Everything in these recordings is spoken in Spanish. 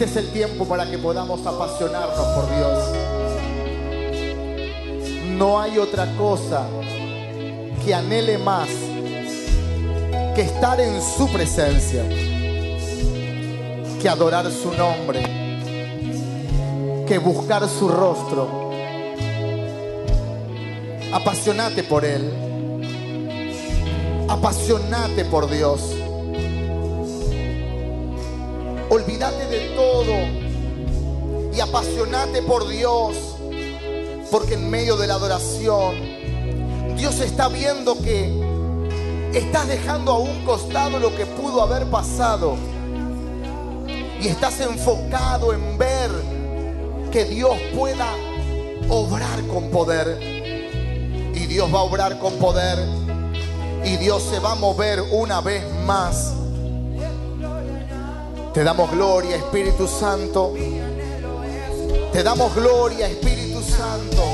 Este es el tiempo para que podamos apasionarnos por Dios. No hay otra cosa que anhele más que estar en su presencia, que adorar su nombre, que buscar su rostro. Apasionate por Él. Apasionate por Dios. Olvídate de todo y apasionate por Dios. Porque en medio de la adoración, Dios está viendo que estás dejando a un costado lo que pudo haber pasado. Y estás enfocado en ver que Dios pueda obrar con poder. Y Dios va a obrar con poder. Y Dios se va a mover una vez más. Te damos gloria, Espíritu Santo. Te damos gloria, Espíritu Santo.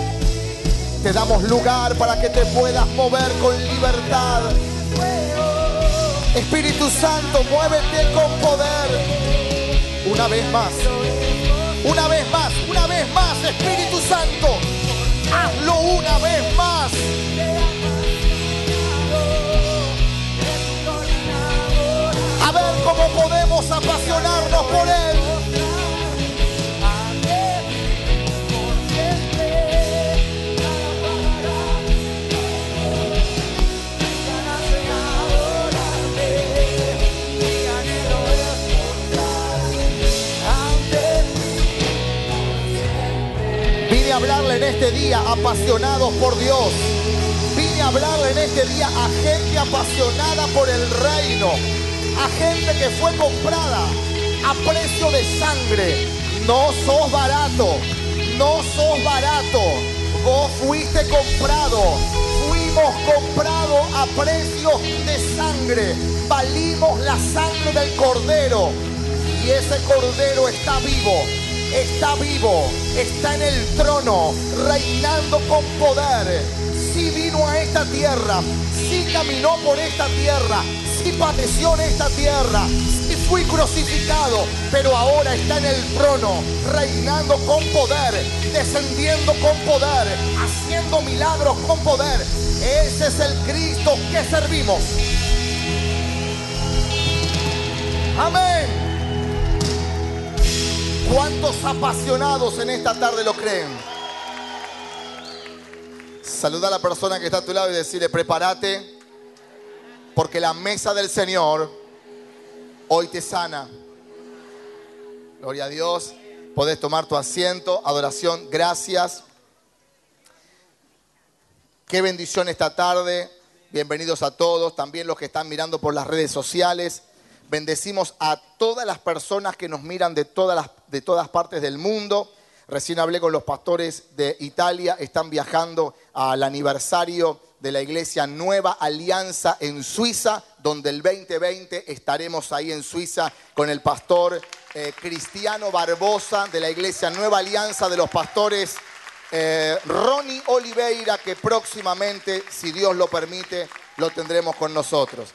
Te damos lugar para que te puedas mover con libertad. Espíritu Santo, muévete con poder. Una vez más. Una vez más, una vez más, Espíritu Santo. Hazlo una vez más. Cómo podemos apasionarnos por Él. Vine a hablarle en este día apasionados por Dios. Vine a hablarle en este día a gente apasionada por el reino. A gente que fue comprada a precio de sangre. No sos barato. No sos barato. Vos fuiste comprado. Fuimos comprados a precio de sangre. Valimos la sangre del cordero. Y ese cordero está vivo está vivo, está en el trono, reinando con poder. Si vino a esta tierra, si caminó por esta tierra, si padeció en esta tierra, si fui crucificado, pero ahora está en el trono, reinando con poder, descendiendo con poder, haciendo milagros con poder. Ese es el Cristo que servimos. Amén. ¿Cuántos apasionados en esta tarde lo creen? Saluda a la persona que está a tu lado y decirle, prepárate, porque la mesa del Señor hoy te sana. Gloria a Dios. Podés tomar tu asiento. Adoración. Gracias. Qué bendición esta tarde. Bienvenidos a todos, también los que están mirando por las redes sociales. Bendecimos a todas las personas que nos miran de todas, las, de todas partes del mundo. Recién hablé con los pastores de Italia, están viajando al aniversario de la iglesia Nueva Alianza en Suiza, donde el 2020 estaremos ahí en Suiza con el pastor eh, Cristiano Barbosa de la iglesia Nueva Alianza de los pastores eh, Ronnie Oliveira, que próximamente, si Dios lo permite, lo tendremos con nosotros.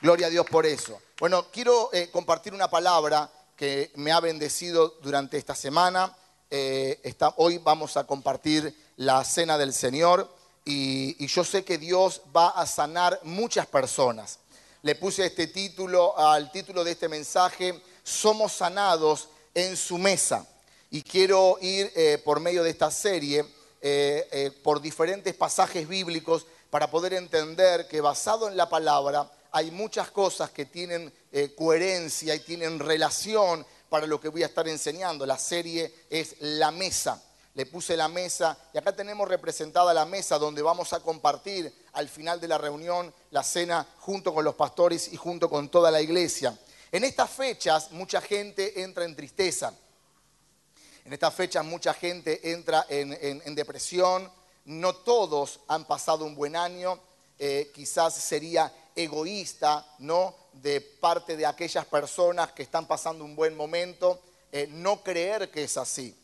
Gloria a Dios por eso. Bueno, quiero eh, compartir una palabra que me ha bendecido durante esta semana. Eh, está, hoy vamos a compartir la cena del Señor y, yo sé que Dios va a sanar muchas personas. Le puse este título al título de este mensaje, Somos sanados en su mesa. Y quiero ir eh, por medio de esta serie eh, por diferentes pasajes bíblicos para poder entender que basado en la palabra hay muchas cosas que tienen coherencia y tienen relación para lo que voy a estar enseñando. La serie es La Mesa. Le puse la mesa y acá tenemos representada la mesa donde vamos a compartir al final de la reunión la cena junto con los pastores y junto con toda la iglesia. En estas fechas mucha gente entra en tristeza. En estas fechas mucha gente entra en, depresión. No todos han pasado un buen año. Eh, quizás sería egoísta, ¿no? De parte de aquellas personas que están pasando un buen momento, eh, no creer que es así.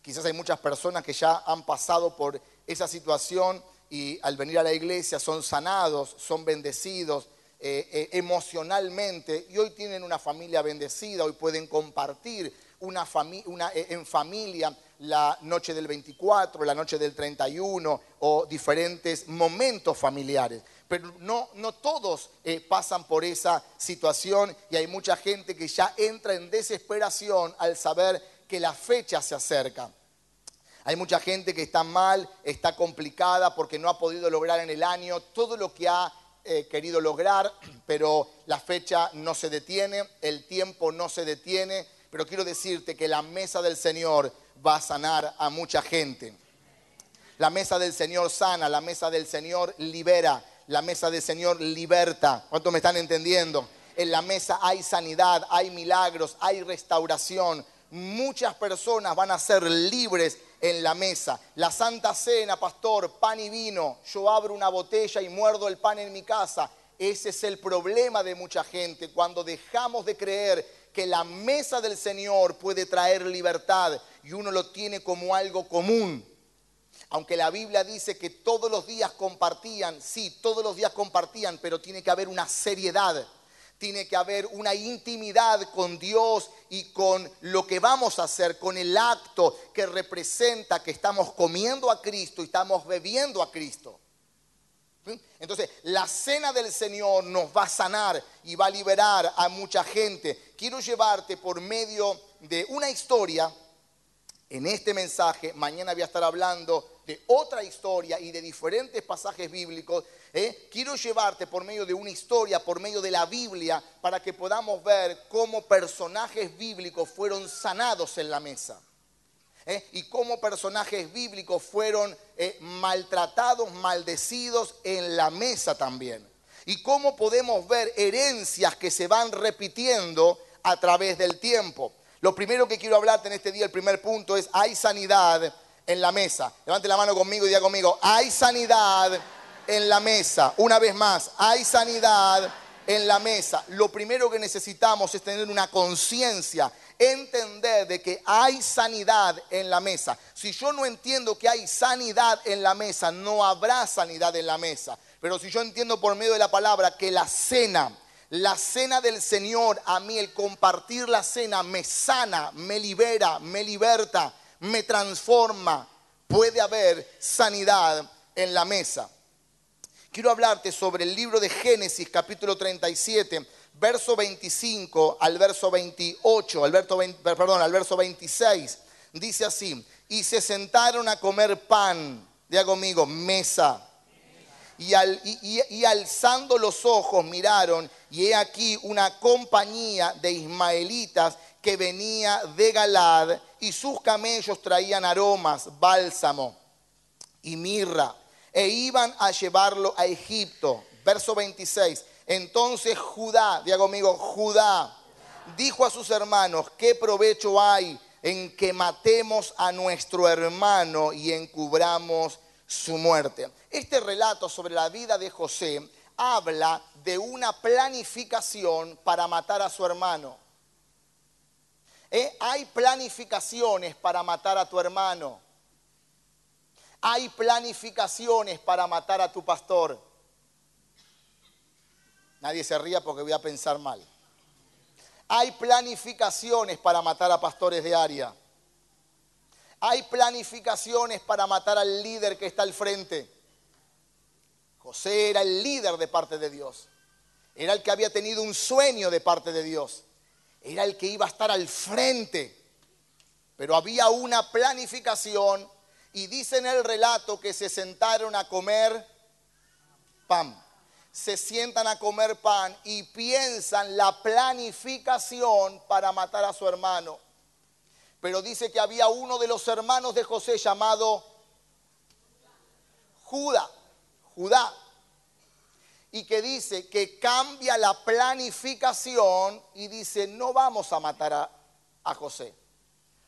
Quizás hay muchas personas que ya han pasado por esa situación y al venir a la iglesia son sanados, son bendecidos, eh, eh, emocionalmente y hoy tienen una familia bendecida, hoy pueden compartir una en familia la noche del 24, la noche del 31 o diferentes momentos familiares. Pero no, no todos pasan por esa situación y hay mucha gente que ya entra en desesperación al saber que la fecha se acerca. Hay mucha gente que está mal, está complicada porque no ha podido lograr en el año todo lo que ha eh, querido lograr, pero la fecha no se detiene, el tiempo no se detiene, pero quiero decirte que la mesa del Señor va a sanar a mucha gente. La mesa del Señor sana, la mesa del Señor libera, la mesa del Señor liberta. ¿Cuántos me están entendiendo? En la mesa hay sanidad, hay milagros, hay restauración. Muchas personas van a ser libres en la mesa. La Santa Cena, pastor, pan y vino. Yo abro una botella y muerdo el pan en mi casa. Ese es el problema de mucha gente cuando dejamos de creer que la mesa del Señor puede traer libertad y uno lo tiene como algo común. Aunque la Biblia dice que todos los días compartían, sí, todos los días compartían, pero tiene que haber una seriedad tiene que haber una intimidad con Dios y con lo que vamos a hacer, con el acto que representa que estamos comiendo a Cristo y estamos bebiendo a Cristo. Entonces, la cena del Señor nos va a sanar y va a liberar a mucha gente. Quiero llevarte por medio de una historia en este mensaje. Mañana voy a estar hablando de otra historia y de diferentes pasajes bíblicos, ¿eh? quiero llevarte por medio de una historia, por medio de la Biblia, para que podamos ver cómo personajes bíblicos fueron sanados en la mesa. ¿eh? Y cómo personajes bíblicos fueron eh, maltratados, maldecidos en la mesa también. Y cómo podemos ver herencias que se van repitiendo a través del tiempo. Lo primero que quiero hablarte en este día, el primer punto es, hay sanidad en la mesa. Levante la mano conmigo y diga conmigo, hay sanidad en la mesa. Una vez más, hay sanidad en la mesa. Lo primero que necesitamos es tener una conciencia, entender de que hay sanidad en la mesa. Si yo no entiendo que hay sanidad en la mesa, no habrá sanidad en la mesa. Pero si yo entiendo por medio de la palabra que la cena, la cena del Señor, a mí el compartir la cena me sana, me libera, me liberta me transforma. Puede haber sanidad en la mesa. Quiero hablarte sobre el libro de Génesis, capítulo 37, verso 25 al verso 28, al verso, perdón, al verso 26. Dice así, y se sentaron a comer pan, diga conmigo, mesa. Y, y, alzando los ojos miraron, y he aquí una compañía de ismaelitas que venía de Galad y sus camellos traían aromas, bálsamo y mirra e iban a llevarlo a Egipto. Verso 26. Entonces Judá, diga conmigo, Judá dijo a sus hermanos, ¿qué provecho hay en que matemos a nuestro hermano y encubramos su muerte? Este relato sobre la vida de José habla de una planificación para matar a su hermano. ¿Eh? Hay planificaciones para matar a tu hermano. Hay planificaciones para matar a tu pastor. Nadie se ría porque voy a pensar mal. Hay planificaciones para matar a pastores de área. Hay planificaciones para matar al líder que está al frente. José era el líder de parte de Dios. Era el que había tenido un sueño de parte de Dios era el que iba a estar al frente. Pero había una planificación y dice en el relato que se sentaron a comer pan. Se sientan a comer pan y piensan la planificación para matar a su hermano. Pero dice que había uno de los hermanos de José llamado Judá. Judá y que dice que cambia la planificación y dice, no vamos a matar a, José,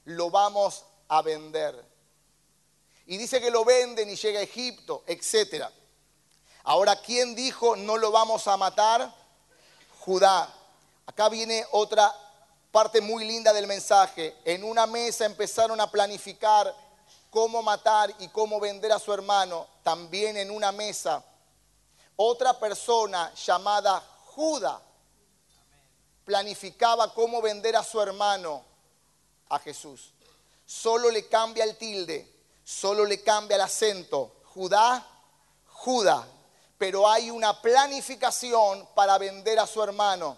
lo vamos a vender. Y dice que lo venden y llega a Egipto, etc. Ahora, ¿quién dijo no lo vamos a matar? Judá. Acá viene otra parte muy linda del mensaje. En una mesa empezaron a planificar cómo matar y cómo vender a su hermano. También en una mesa otra persona llamada Judá planificaba cómo vender a su hermano a Jesús. Solo le cambia el tilde, solo le cambia el acento. Judá, Judá. Pero hay una planificación para vender a su hermano.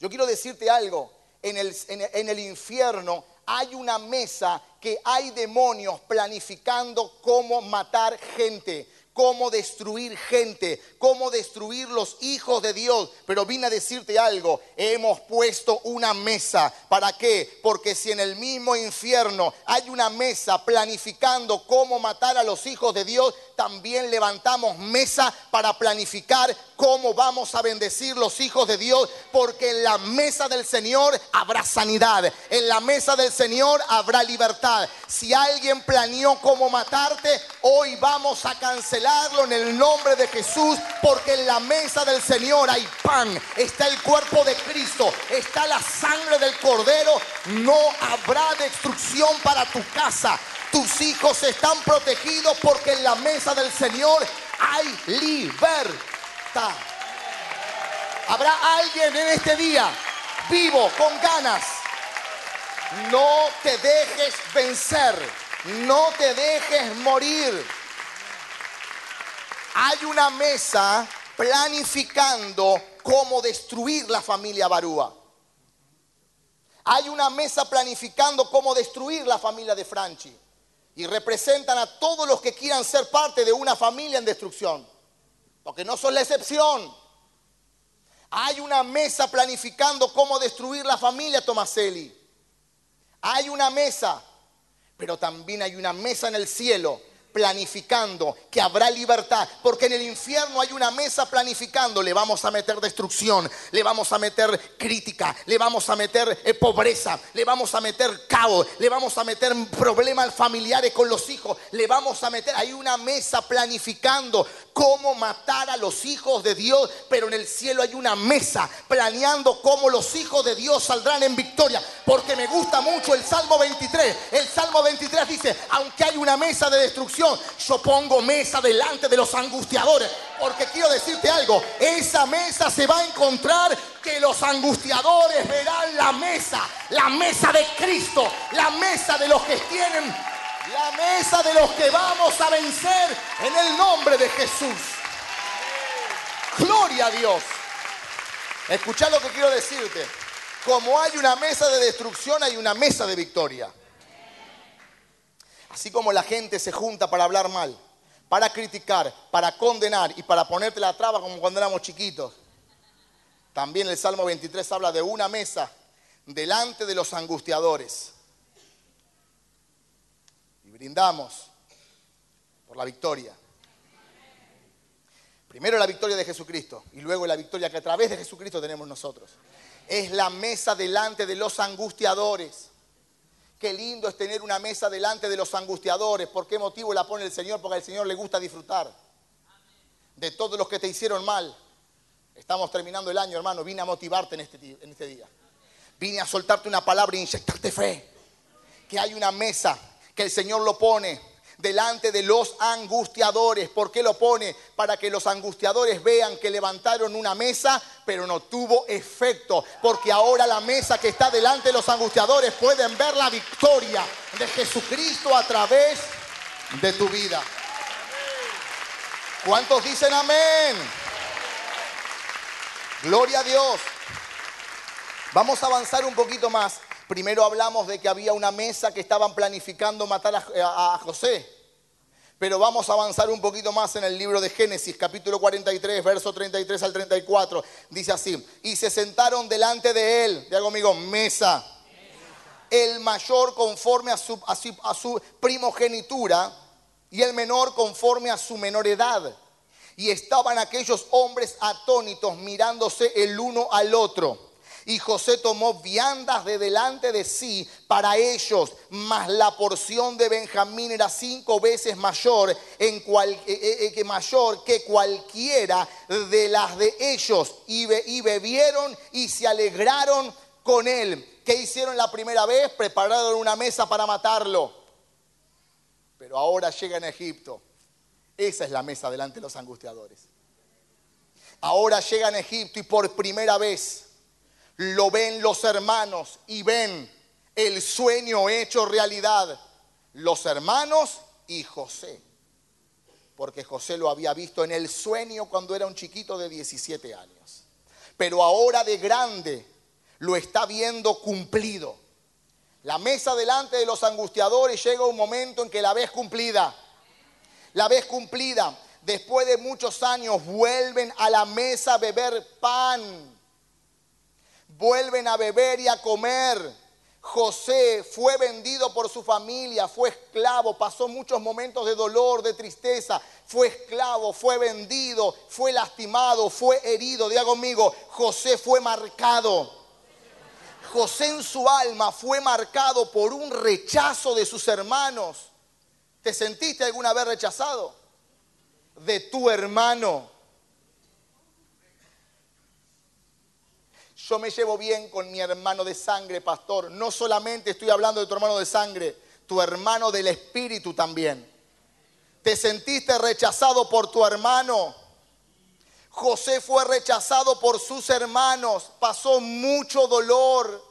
Yo quiero decirte algo. En el, en el infierno hay una mesa que hay demonios planificando cómo matar gente cómo destruir gente, cómo destruir los hijos de Dios. Pero vine a decirte algo, hemos puesto una mesa. ¿Para qué? Porque si en el mismo infierno hay una mesa planificando cómo matar a los hijos de Dios, también levantamos mesa para planificar cómo vamos a bendecir los hijos de Dios, porque en la mesa del Señor habrá sanidad, en la mesa del Señor habrá libertad. Si alguien planeó cómo matarte, hoy vamos a cancelarlo en el nombre de Jesús, porque en la mesa del Señor hay pan, está el cuerpo de Cristo, está la sangre del Cordero, no habrá destrucción para tu casa. Tus hijos están protegidos porque en la mesa del Señor hay libertad. Habrá alguien en este día vivo, con ganas. No te dejes vencer. No te dejes morir. Hay una mesa planificando cómo destruir la familia Barúa. Hay una mesa planificando cómo destruir la familia de Franchi y representan a todos los que quieran ser parte de una familia en destrucción, porque no son la excepción. Hay una mesa planificando cómo destruir la familia Tomaselli. Hay una mesa, pero también hay una mesa en el cielo planificando que habrá libertad, porque en el infierno hay una mesa planificando, le vamos a meter destrucción, le vamos a meter crítica, le vamos a meter eh, pobreza, le vamos a meter caos, le vamos a meter problemas familiares con los hijos, le vamos a meter, hay una mesa planificando cómo matar a los hijos de Dios, pero en el cielo hay una mesa planeando cómo los hijos de Dios saldrán en victoria, porque me gusta mucho el Salmo 23, el Salmo 23 dice, aunque hay una mesa de destrucción, yo pongo mesa delante de los angustiadores. Porque quiero decirte algo, esa mesa se va a encontrar que los angustiadores verán la mesa, la mesa de Cristo, la mesa de los que tienen, la mesa de los que vamos a vencer en el nombre de Jesús. Gloria a Dios. Escucha lo que quiero decirte. Como hay una mesa de destrucción, hay una mesa de victoria. Así como la gente se junta para hablar mal, para criticar, para condenar y para ponerte la traba como cuando éramos chiquitos. También el Salmo 23 habla de una mesa delante de los angustiadores. Brindamos por la victoria. Primero la victoria de Jesucristo y luego la victoria que a través de Jesucristo tenemos nosotros. Es la mesa delante de los angustiadores. Qué lindo es tener una mesa delante de los angustiadores. ¿Por qué motivo la pone el Señor? Porque al Señor le gusta disfrutar de todos los que te hicieron mal. Estamos terminando el año, hermano. Vine a motivarte en este, en este día. Vine a soltarte una palabra e inyectarte fe. Que hay una mesa que el Señor lo pone delante de los angustiadores. ¿Por qué lo pone? Para que los angustiadores vean que levantaron una mesa, pero no tuvo efecto. Porque ahora la mesa que está delante de los angustiadores pueden ver la victoria de Jesucristo a través de tu vida. ¿Cuántos dicen amén? Gloria a Dios. Vamos a avanzar un poquito más. Primero hablamos de que había una mesa que estaban planificando matar a, José. Pero vamos a avanzar un poquito más en el libro de Génesis, capítulo 43, verso 33 al 34. Dice así, y se sentaron delante de él, de algo amigo, mesa. El mayor conforme a su, a su primogenitura y el menor conforme a su menor edad. Y estaban aquellos hombres atónitos mirándose el uno al otro. Y José tomó viandas de delante de sí para ellos, mas la porción de Benjamín era cinco veces mayor, en cual, eh, eh, eh, que mayor que cualquiera de las de ellos. Y, y bebieron y se alegraron con él. ¿Qué hicieron la primera vez? Prepararon una mesa para matarlo. Pero ahora llega en Egipto. Esa es la mesa delante de los angustiadores. Ahora llegan a Egipto y por primera vez lo ven los hermanos y ven el sueño hecho realidad. Los hermanos y José. Porque José lo había visto en el sueño cuando era un chiquito de 17 años. Pero ahora de grande lo está viendo cumplido. La mesa delante de los angustiadores llega un momento en que la ves cumplida. La ves cumplida. Después de muchos años vuelven a la mesa a beber pan. Vuelven a beber y a comer. José fue vendido por su familia, fue esclavo, pasó muchos momentos de dolor, de tristeza, fue esclavo, fue vendido, fue lastimado, fue herido. Diga conmigo, José fue marcado. José en su alma fue marcado por un rechazo de sus hermanos. ¿Te sentiste alguna vez rechazado? De tu hermano. Yo me llevo bien con mi hermano de sangre, pastor. No solamente estoy hablando de tu hermano de sangre, tu hermano del espíritu también. ¿Te sentiste rechazado por tu hermano? José fue rechazado por sus hermanos, pasó mucho dolor.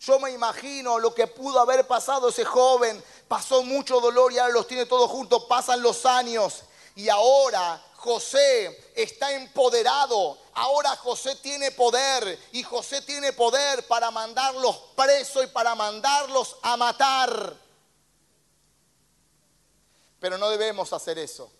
Yo me imagino lo que pudo haber pasado ese joven, pasó mucho dolor y ahora los tiene todos juntos, pasan los años y ahora José está empoderado. Ahora José tiene poder y José tiene poder para mandarlos presos y para mandarlos a matar. Pero no debemos hacer eso,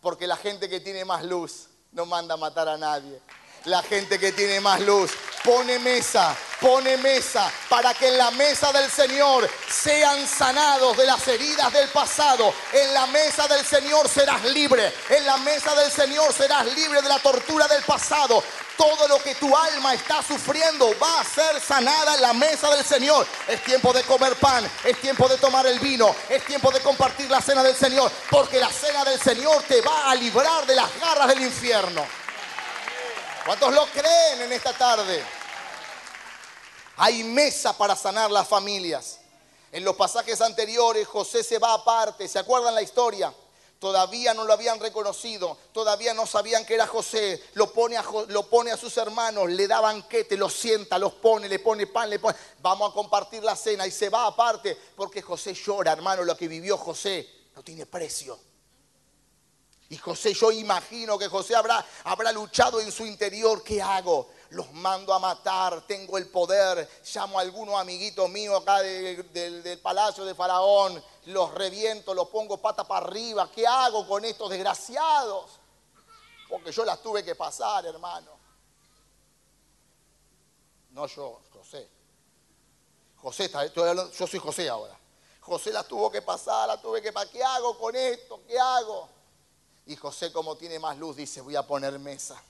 porque la gente que tiene más luz no manda a matar a nadie. La gente que tiene más luz pone mesa, pone mesa para que en la mesa del Señor sean sanados de las heridas del pasado. En la mesa del Señor serás libre. En la mesa del Señor serás libre de la tortura del pasado. Todo lo que tu alma está sufriendo va a ser sanada en la mesa del Señor. Es tiempo de comer pan, es tiempo de tomar el vino, es tiempo de compartir la cena del Señor, porque la cena del Señor te va a librar de las garras del infierno. ¿Cuántos lo creen en esta tarde? Hay mesa para sanar las familias. En los pasajes anteriores José se va aparte, ¿se acuerdan la historia? Todavía no lo habían reconocido, todavía no sabían que era José. Lo pone, a, sus hermanos, le da banquete, los sienta, los pone, le pone pan, le pone. Vamos a compartir la cena y se va aparte porque José llora, hermano. Lo que vivió José no tiene precio. Y José, yo imagino que José habrá, habrá luchado en su interior. ¿Qué hago? Los mando a matar, tengo el poder. Llamo a algunos amiguitos míos acá del palacio de Faraón. Los reviento, los pongo pata para arriba. ¿Qué hago con estos desgraciados? Porque yo las tuve que pasar, hermano. No yo, José. José, yo soy José ahora. José las tuvo que pasar, las tuve que pasar. ¿Qué hago con esto? ¿Qué hago? Y José, como tiene más luz, dice, voy a poner mesa.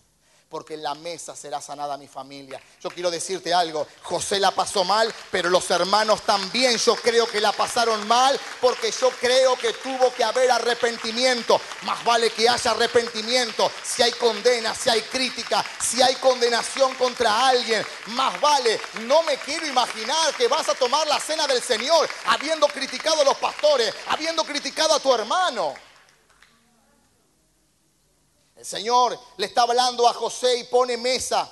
Porque en la mesa será sanada mi familia. Yo quiero decirte algo, José la pasó mal, pero los hermanos también yo creo que la pasaron mal, porque yo creo que tuvo que haber arrepentimiento. Más vale que haya arrepentimiento, si hay condena, si hay crítica, si hay condenación contra alguien. Más vale, no me quiero imaginar que vas a tomar la cena del Señor habiendo criticado a los pastores, habiendo criticado a tu hermano. Señor le está hablando a José y pone mesa.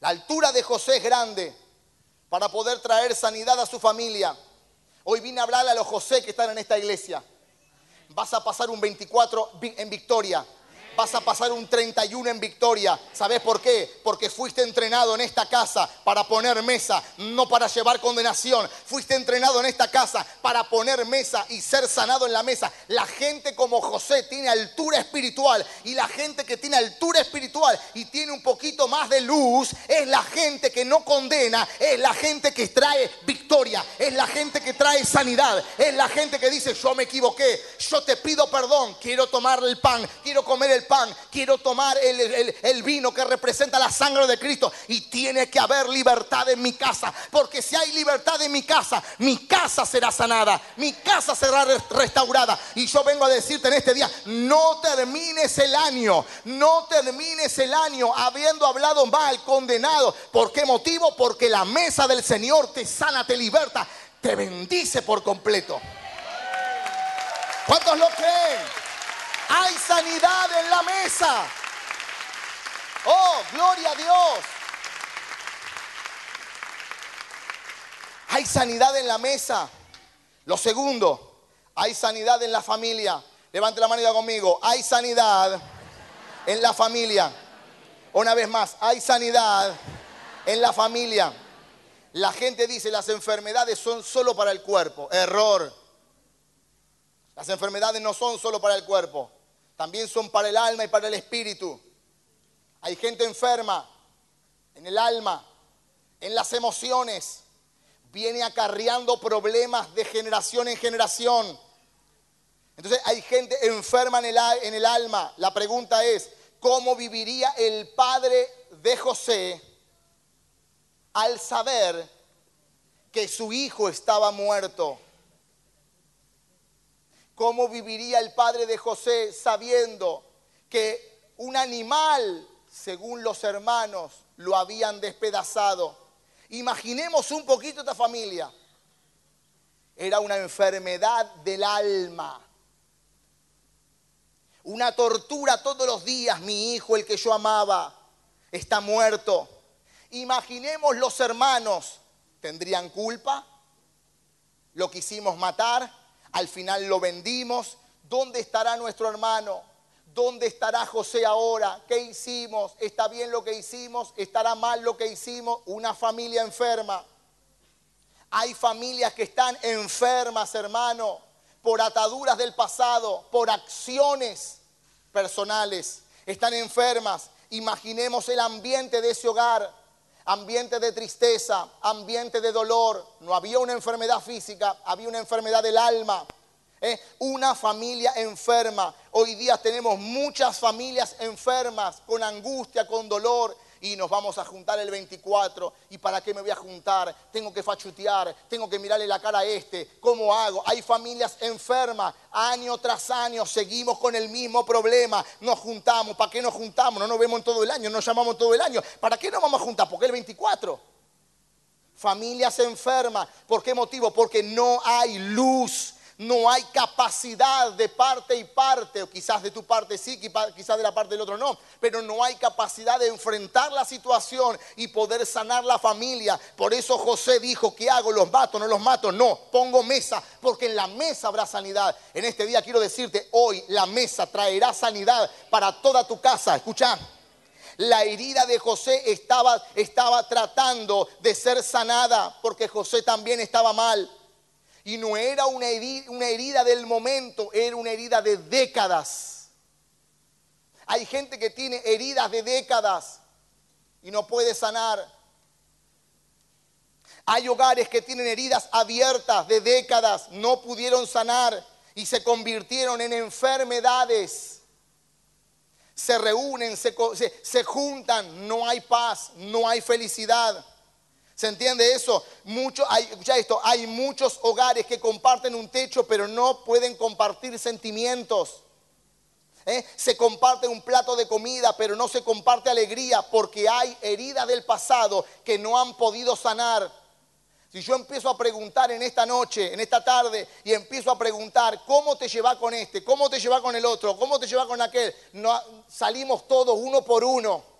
La altura de José es grande para poder traer sanidad a su familia. Hoy vine a hablarle a los José que están en esta iglesia. Vas a pasar un 24 en victoria vas a pasar un 31 en victoria. ¿Sabes por qué? Porque fuiste entrenado en esta casa para poner mesa, no para llevar condenación. Fuiste entrenado en esta casa para poner mesa y ser sanado en la mesa. La gente como José tiene altura espiritual y la gente que tiene altura espiritual y tiene un poquito más de luz es la gente que no condena, es la gente que trae victoria, es la gente que trae sanidad, es la gente que dice yo me equivoqué, yo te pido perdón, quiero tomar el pan, quiero comer el pan, quiero tomar el, vino que representa la sangre de Cristo. Y tiene que haber libertad en mi casa. Porque si hay libertad en mi casa, mi casa será sanada, mi casa será restaurada. Y yo vengo a decirte en este día, no termines el año, no termines el año habiendo hablado mal, condenado. ¿Por qué motivo? Porque la mesa del Señor te sana, te liberta, te bendice por completo. ¿Cuántos lo creen? Hay sanidad en la mesa. Oh, gloria a Dios. Hay sanidad en la mesa. Lo segundo, hay sanidad en la familia. Levante la mano y conmigo, hay sanidad en la familia. Una vez más, hay sanidad en la familia. La gente dice las enfermedades son solo para el cuerpo. Error. Las enfermedades no son solo para el cuerpo, también son para el alma y para el espíritu. Hay gente enferma en el alma, en las emociones. Viene acarreando problemas de generación en generación. Entonces hay gente enferma en el, en el alma. La pregunta es, ¿cómo viviría el padre de José al saber que su hijo estaba muerto? ¿Cómo viviría el padre de José sabiendo que un animal, según los hermanos, lo habían despedazado? Imaginemos un poquito esta familia. Era una enfermedad del alma. Una tortura todos los días. Mi hijo, el que yo amaba, está muerto. Imaginemos los hermanos, ¿tendrían culpa? ¿Lo quisimos matar? Al final lo vendimos. ¿Dónde estará nuestro hermano? ¿Dónde estará José ahora? ¿Qué hicimos? ¿Está bien lo que hicimos? ¿Estará mal lo que hicimos? Una familia enferma. Hay familias que están enfermas, hermano, por ataduras del pasado, por acciones personales. Están enfermas. Imaginemos el ambiente de ese hogar ambiente de tristeza, ambiente de dolor. No había una enfermedad física, había una enfermedad del alma. ¿eh? Una familia enferma. Hoy día tenemos muchas familias enfermas, con angustia, con dolor y nos vamos a juntar el 24. ¿Y para qué me voy a juntar? Tengo que fachutear, tengo que mirarle la cara a este. ¿Cómo hago? Hay familias enfermas. Año tras año seguimos con el mismo problema. Nos juntamos. ¿Para qué nos juntamos? No nos vemos en todo el año, nos llamamos todo el año. ¿Para qué nos vamos a juntar? Porque el 24. Familias enfermas. ¿Por qué motivo? Porque no hay luz no hay capacidad de parte y parte, o quizás de tu parte sí, quizás de la parte del otro no, pero no hay capacidad de enfrentar la situación y poder sanar la familia. Por eso José dijo, ¿qué hago? ¿Los mato? ¿No los mato? No, pongo mesa, porque en la mesa habrá sanidad. En este día quiero decirte, hoy la mesa traerá sanidad para toda tu casa. Escucha la herida de José estaba, estaba, tratando de ser sanada porque José también estaba mal. Y no era una herida, del momento, era una herida de décadas. Hay gente que tiene heridas de décadas y no puede sanar. Hay hogares que tienen heridas abiertas de décadas, no pudieron sanar y se convirtieron en enfermedades. Se reúnen, se, juntan, no hay paz, no hay felicidad. ¿Se entiende eso? Hay, esto, hay muchos hogares que comparten un techo, pero no pueden compartir sentimientos. ¿Eh? Se comparte un plato de comida, pero no se comparte alegría porque hay heridas del pasado que no han podido sanar. Si yo empiezo a preguntar en esta noche, en esta tarde, y empiezo a preguntar cómo te lleva con este, cómo te lleva con el otro, cómo te lleva con aquel, salimos todos uno por uno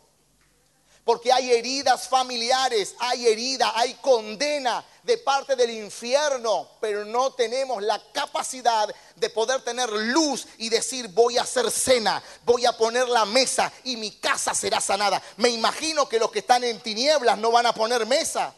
porque hay heridas familiares, hay herida, hay condena de parte del infierno, pero no tenemos la capacidad de poder tener luz y decir voy a hacer cena, voy a poner la mesa y mi casa será sanada. Me imagino que los que están en tinieblas no van a poner mesa.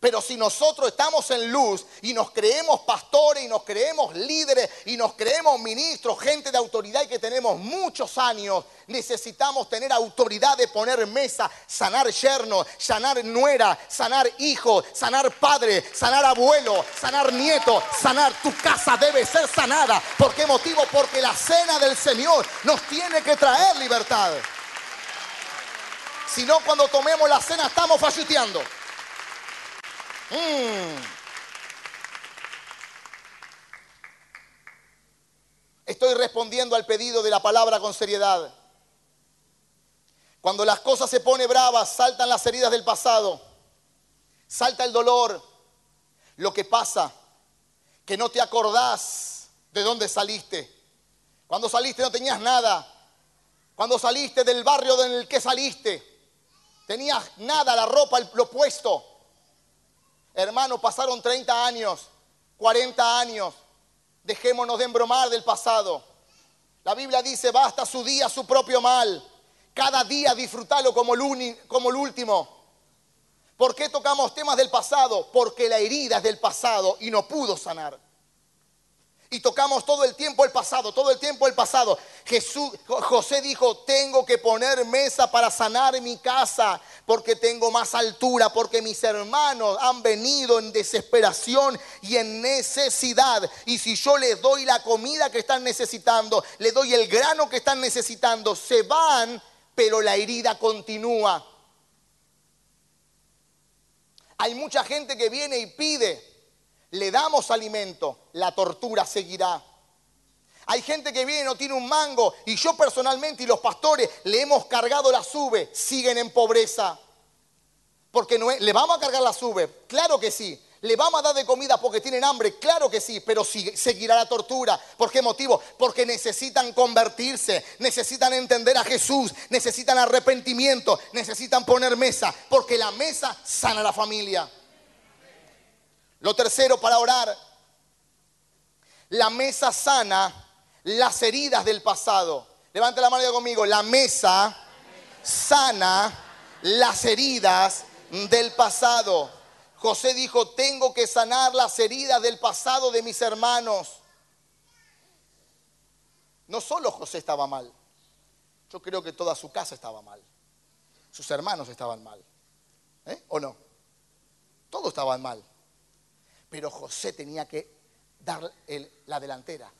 Pero si nosotros estamos en luz y nos creemos pastores y nos creemos líderes y nos creemos ministros, gente de autoridad y que tenemos muchos años, necesitamos tener autoridad de poner mesa, sanar yerno, sanar nuera, sanar hijo, sanar padre, sanar abuelo, sanar nieto, sanar tu casa debe ser sanada. ¿Por qué motivo? Porque la cena del Señor nos tiene que traer libertad. Si no, cuando tomemos la cena estamos falluteando. Mm. Estoy respondiendo al pedido de la palabra con seriedad. Cuando las cosas se ponen bravas, saltan las heridas del pasado, salta el dolor. Lo que pasa, que no te acordás de dónde saliste. Cuando saliste no tenías nada. Cuando saliste del barrio en el que saliste, tenías nada, la ropa, lo puesto. Hermano, pasaron 30 años, 40 años. Dejémonos de embromar del pasado. La Biblia dice, basta su día, su propio mal. Cada día disfrútalo como el, como el último. ¿Por qué tocamos temas del pasado? Porque la herida es del pasado y no pudo sanar. Y tocamos todo el tiempo el pasado, todo el tiempo el pasado. Jesús, José dijo, tengo que poner mesa para sanar mi casa, porque tengo más altura, porque mis hermanos han venido en desesperación y en necesidad. Y si yo les doy la comida que están necesitando, les doy el grano que están necesitando, se van, pero la herida continúa. Hay mucha gente que viene y pide, le damos alimento, la tortura seguirá. Hay gente que viene y no tiene un mango y yo personalmente y los pastores le hemos cargado la sube, siguen en pobreza. Porque no le vamos a cargar la sube, claro que sí, ¿Le vamos a dar de comida porque tienen hambre? Claro que sí, pero seguirá la tortura. ¿Por qué motivo? Porque necesitan convertirse, necesitan entender a Jesús, necesitan arrepentimiento, necesitan poner mesa, porque la mesa sana a la familia. Lo tercero para orar, la mesa sana las heridas del pasado. Levante la mano conmigo, la mesa sana las heridas del pasado. José dijo, tengo que sanar las heridas del pasado de mis hermanos. No solo José estaba mal, yo creo que toda su casa estaba mal. Sus hermanos estaban mal. ¿Eh? ¿O no? Todos estaban mal. Pero José tenía que dar la delantera.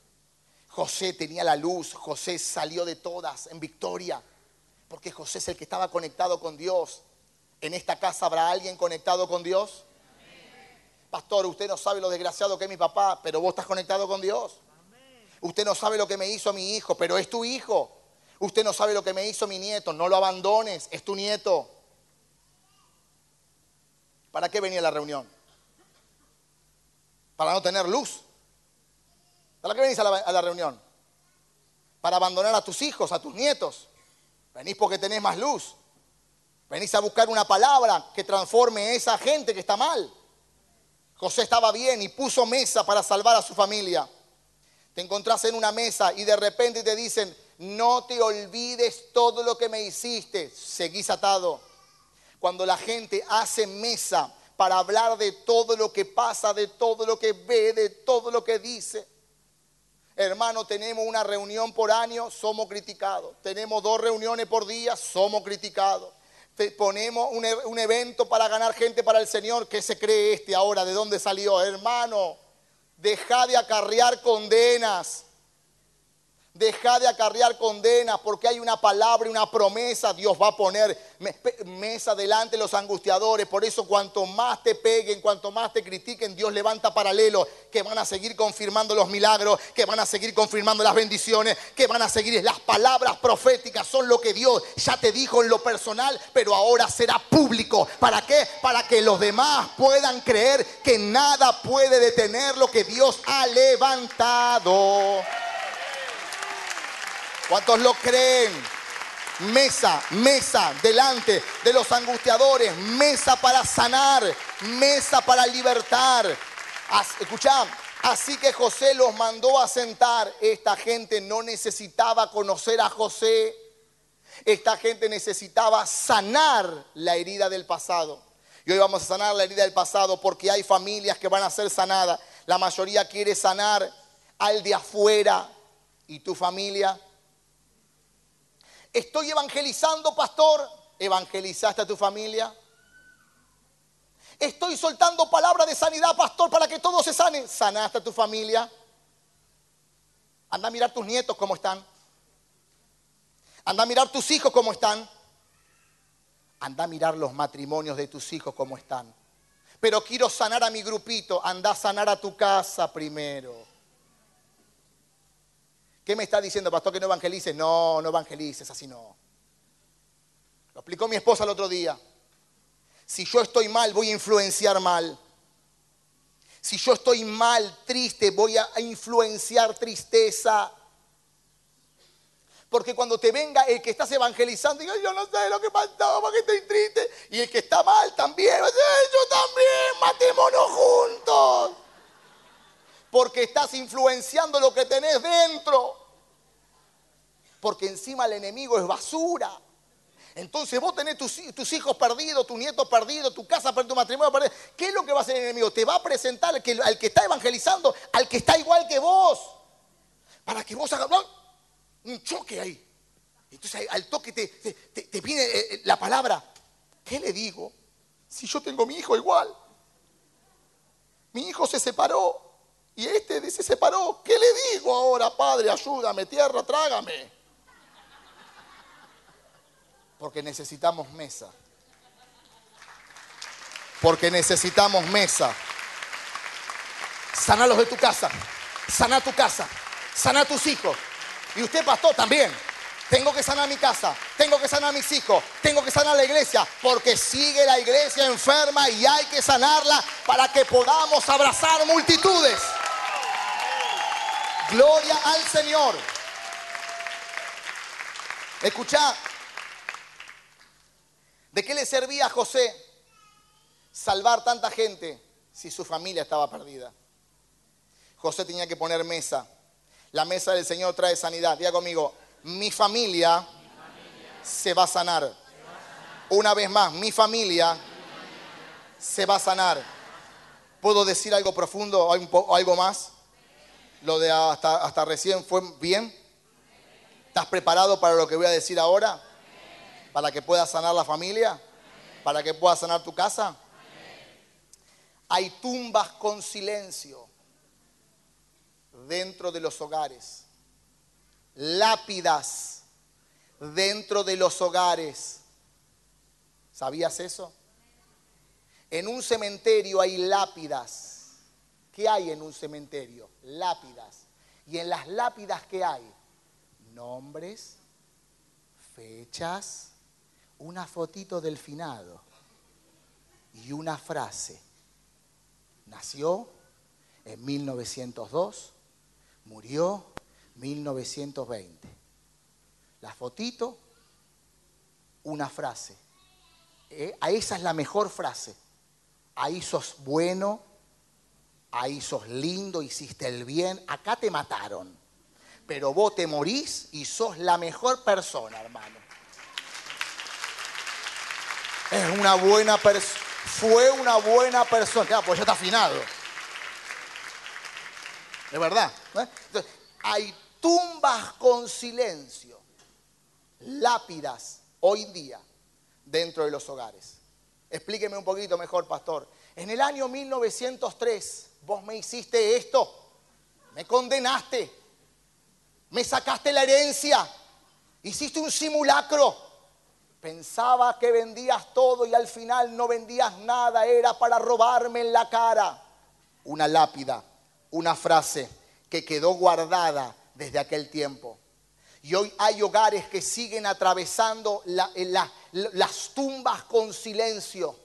José tenía la luz, José salió de todas en victoria, porque José es el que estaba conectado con Dios. ¿En esta casa habrá alguien conectado con Dios? Pastor, usted no sabe lo desgraciado que es mi papá, pero vos estás conectado con Dios. Usted no sabe lo que me hizo mi hijo, pero es tu hijo. Usted no sabe lo que me hizo mi nieto, no lo abandones, es tu nieto. ¿Para qué venía la reunión? Para no tener luz. ¿Para qué venís a la, a la reunión? Para abandonar a tus hijos, a tus nietos. Venís porque tenés más luz. Venís a buscar una palabra que transforme a esa gente que está mal. José estaba bien y puso mesa para salvar a su familia. Te encontrás en una mesa y de repente te dicen, no te olvides todo lo que me hiciste, seguís atado. Cuando la gente hace mesa para hablar de todo lo que pasa, de todo lo que ve, de todo lo que dice. Hermano, tenemos una reunión por año, somos criticados. Tenemos dos reuniones por día, somos criticados ponemos un, e, evento para ganar gente para el Señor. ¿Qué se cree este ahora? ¿De dónde salió? Hermano, deja de acarrear condenas. Deja de acarrear condenas porque hay una palabra y una promesa. Dios va a poner mesa delante de los angustiadores. Por eso cuanto más te peguen, cuanto más te critiquen, Dios levanta paralelo que van a seguir confirmando los milagros, que van a seguir confirmando las bendiciones, que van a seguir las palabras proféticas. Son lo que Dios ya te dijo en lo personal, pero ahora será público. ¿Para qué? Para que los demás puedan creer que nada puede detener lo que Dios ha levantado. ¿Cuántos lo creen? Mesa, mesa delante de los angustiadores, mesa para sanar, mesa para libertar. Escucha, así que José los mandó a sentar. Esta gente no necesitaba conocer a José. Esta gente necesitaba sanar la herida del pasado. Y hoy vamos a sanar la herida del pasado porque hay familias que van a ser sanadas. La mayoría quiere sanar al de afuera. ¿Y tu familia? Estoy evangelizando, pastor. ¿Evangelizaste a tu familia? Estoy soltando palabra de sanidad, pastor, para que todo se sane. ¿Sanaste a tu familia? Anda a mirar tus nietos cómo están. Anda a mirar tus hijos cómo están. Anda a mirar los matrimonios de tus hijos cómo están. Pero quiero sanar a mi grupito. Anda a sanar a tu casa primero. ¿Qué me está diciendo, pastor, que no evangelices? No, no evangelices, así no. Lo explicó mi esposa el otro día. Si yo estoy mal, voy a influenciar mal. Si yo estoy mal, triste, voy a influenciar tristeza. Porque cuando te venga el que estás evangelizando, diga, yo no sé lo que pasó, porque estoy triste. Y el que está mal también, yo también, matémonos juntos. Porque estás influenciando lo que tenés dentro. Porque encima el enemigo es basura. Entonces vos tenés tus, hijos perdidos, tu nieto perdido, tu casa perdida, tu matrimonio perdido. ¿Qué es lo que va a hacer el enemigo? Te va a presentar al que, está evangelizando, al que está igual que vos. Para que vos hagas un choque ahí. Entonces al toque te, te, viene eh, eh, la palabra. ¿Qué le digo? Si yo tengo mi hijo igual. Mi hijo se separó y este se separó. ¿Qué le digo ahora, Padre? Ayúdame, tierra, trágame porque necesitamos mesa. Porque necesitamos mesa. Sana los de tu casa. Sana tu casa. Sana tus hijos. Y usted, pastor, también. Tengo que sanar mi casa, tengo que sanar mis hijos, tengo que sanar la iglesia, porque sigue la iglesia enferma y hay que sanarla para que podamos abrazar multitudes. Gloria al Señor. Escucha, ¿De qué le servía a José salvar tanta gente si su familia estaba perdida? José tenía que poner mesa. La mesa del Señor trae sanidad. Diga conmigo, mi familia, se, va a sanar. Una vez más, mi familia, se va a sanar. ¿Puedo decir algo profundo o algo más? Lo de hasta, hasta recién fue bien. ¿Estás preparado para lo que voy a decir ahora? para que puedas sanar la familia, para que puedas sanar tu casa. Hay tumbas con silencio dentro de los hogares, lápidas dentro de los hogares. ¿Sabías eso? En un cementerio hay lápidas. ¿Qué hay en un cementerio? Lápidas. Y en las lápidas ¿qué hay? Nombres, fechas, una fotito del finado y una frase. Nació en 1902, murió 1920. La fotito, una frase. Eh, a esa es la mejor frase. Ahí sos bueno, ahí sos lindo, hiciste el bien, acá te mataron. Pero vos te morís y sos la mejor persona, hermano. Es una buena persona. Fue una buena persona. Ya, pues ya está afinado. Es verdad. hay tumbas con silencio, lápidas hoy día dentro de los hogares. Explíqueme un poquito mejor, pastor. En el año 1903, vos me hiciste esto, me condenaste, me sacaste la herencia, hiciste un simulacro, Pensaba que vendías todo y al final no vendías nada, era para robarme en la cara. Una lápida, una frase que quedó guardada desde aquel tiempo. Y hoy hay hogares que siguen atravesando las tumbas con silencio,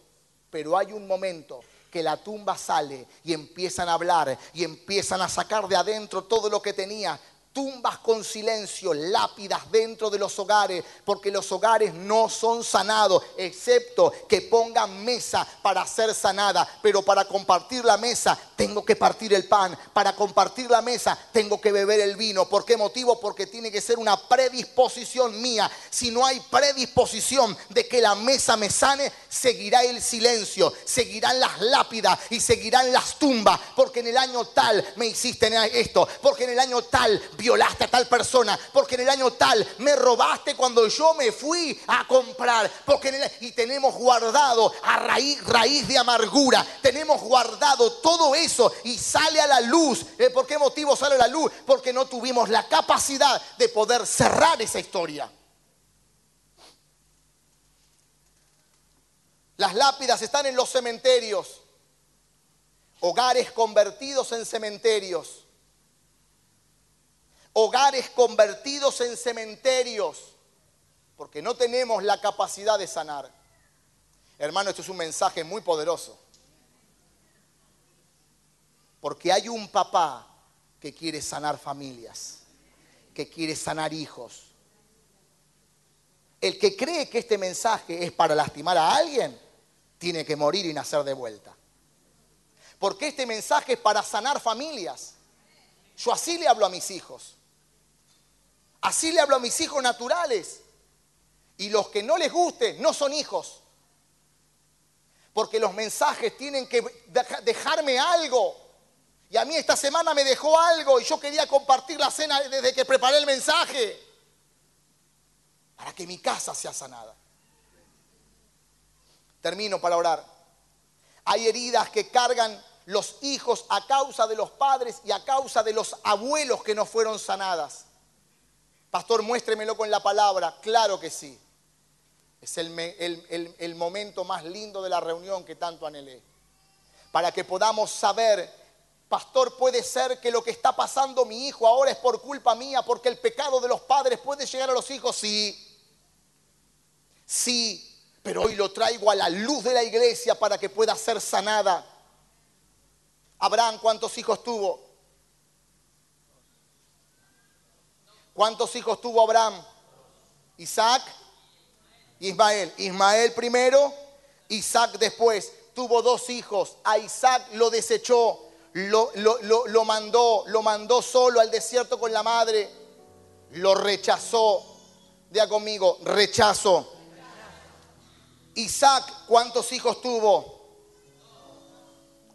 pero hay un momento que la tumba sale y empiezan a hablar y empiezan a sacar de adentro todo lo que tenía, tumbas con silencio, lápidas dentro de los hogares, porque los hogares no son sanados, excepto que pongan mesa para ser sanada. Pero para compartir la mesa tengo que partir el pan, para compartir la mesa tengo que beber el vino. ¿Por qué motivo? Porque tiene que ser una predisposición mía. Si no hay predisposición de que la mesa me sane, seguirá el silencio, seguirán las lápidas y seguirán las tumbas, porque en el año tal me hiciste esto, porque en el año tal violaste a tal persona, porque en el año tal me robaste cuando yo me fui a comprar, porque y tenemos guardado a raíz, raíz de amargura, tenemos guardado todo eso y sale a la luz. Eh, ¿Por qué motivo sale a la luz? Porque no tuvimos la capacidad de poder cerrar esa historia. Las lápidas están en los cementerios, hogares convertidos en cementerios hogares convertidos en cementerios, porque no tenemos la capacidad de sanar. Hermano, esto es un mensaje muy poderoso. Porque hay un papá que quiere sanar familias, que quiere sanar hijos, El que cree que este mensaje es para lastimar a alguien, tiene que morir y nacer de vuelta. Porque este mensaje es para sanar familias. Yo así le hablo a mis hijos. Así le hablo a mis hijos naturales. Y los que no les guste no son hijos. Porque los mensajes tienen que dejarme algo. Y a mí esta semana me dejó algo y yo quería compartir la cena desde que preparé el mensaje. Para que mi casa sea sanada. Termino para orar. Hay heridas que cargan los hijos a causa de los padres y a causa de los abuelos que no fueron sanadas. Pastor, muéstremelo con la palabra. Claro que sí. Es el, momento más lindo de la reunión que tanto anhelé. Para que podamos saber, pastor, puede ser que lo que está pasando mi hijo ahora es por culpa mía, porque el pecado de los padres puede llegar a los hijos. Sí, sí, pero hoy lo traigo a la luz de la iglesia para que pueda ser sanada. Abraham, ¿cuántos hijos tuvo? ¿Cuántos hijos tuvo Abraham? Isaac Ismael. Ismael primero, Isaac después. Tuvo dos hijos. A Isaac lo desechó, lo, lo, mandó, lo mandó solo al desierto con la madre. Lo rechazó. Diga conmigo, rechazo. Isaac, ¿cuántos hijos tuvo?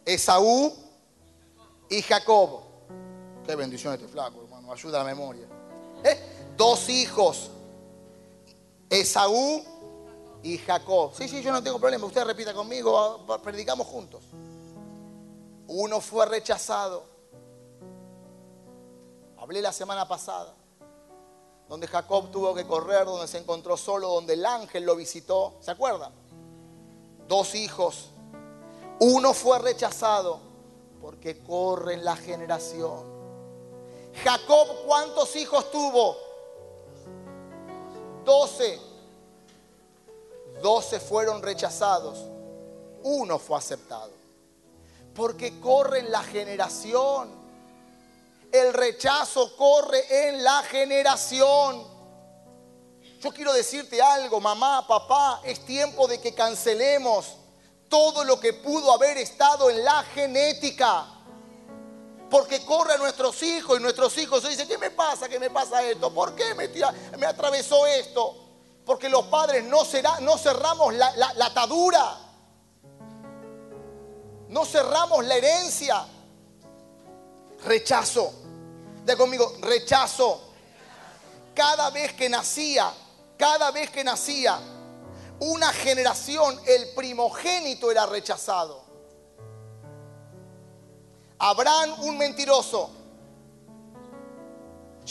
Esaú y Jacob. Qué bendición este flaco, hermano. Ayuda a la memoria. ¿Eh? Dos hijos. Esaú y Jacob. Sí, sí, yo no tengo problema. Usted repita conmigo, predicamos juntos. Uno fue rechazado. Hablé la semana pasada, donde Jacob tuvo que correr, donde se encontró solo, donde el ángel lo visitó. ¿Se acuerdan? Dos hijos. Uno fue rechazado porque corre en la generación. Jacob, ¿cuántos hijos tuvo? Doce. Doce fueron rechazados, uno fue aceptado. Porque corre en la generación. El rechazo corre en la generación. Yo quiero decirte algo, mamá, papá, es tiempo de que cancelemos todo lo que pudo haber estado en la genética. Porque corre a nuestros hijos y nuestros hijos se dicen, ¿qué me pasa? ¿Qué me pasa esto? ¿Por qué me, me atravesó esto? porque los padres no, será, no cerramos la, atadura, no cerramos la herencia. Rechazo. De conmigo, rechazo. Cada vez que nacía, cada vez que nacía, una generación, el primogénito era rechazado. Abraham, un mentiroso,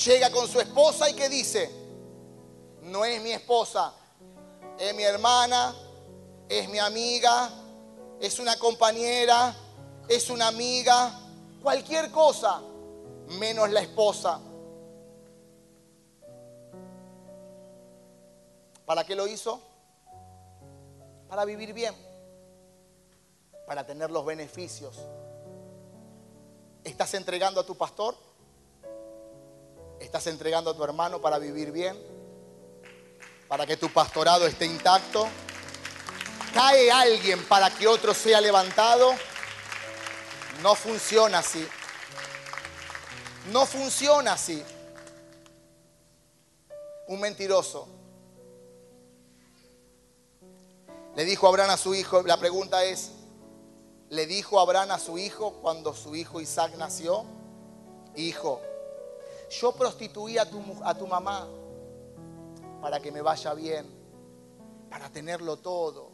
llega con su esposa y que dice, no es mi esposa, es mi hermana, es mi amiga, es una compañera, es una amiga, cualquier cosa, menos la esposa. ¿Para qué lo hizo? Para vivir bien, para tener los beneficios. ¿Estás entregando a tu pastor? ¿Estás entregando a tu hermano para vivir bien? para que tu pastorado esté intacto. Cae alguien para que otro sea levantado. No funciona así. No funciona así. Un mentiroso. Le dijo Abraham a su hijo, la pregunta es, ¿le dijo Abraham a su hijo cuando su hijo Isaac nació? Hijo, yo prostituí a tu, a tu mamá para que me vaya bien, para tenerlo todo.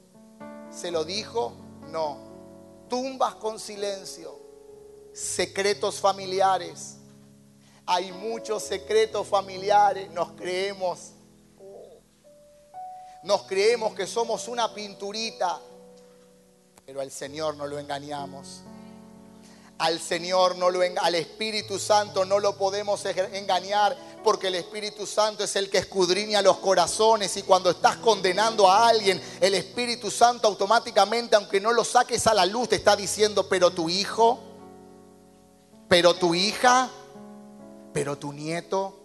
¿Se lo dijo? No. Tumbas con silencio, secretos familiares. Hay muchos secretos familiares, nos creemos. Nos creemos que somos una pinturita, pero al Señor no lo engañamos. Al Señor no lo al Espíritu Santo no lo podemos engañar porque el Espíritu Santo es el que escudriña los corazones y cuando estás condenando a alguien, el Espíritu Santo automáticamente, aunque no lo saques a la luz, te está diciendo, pero tu hijo, pero tu hija, pero tu nieto.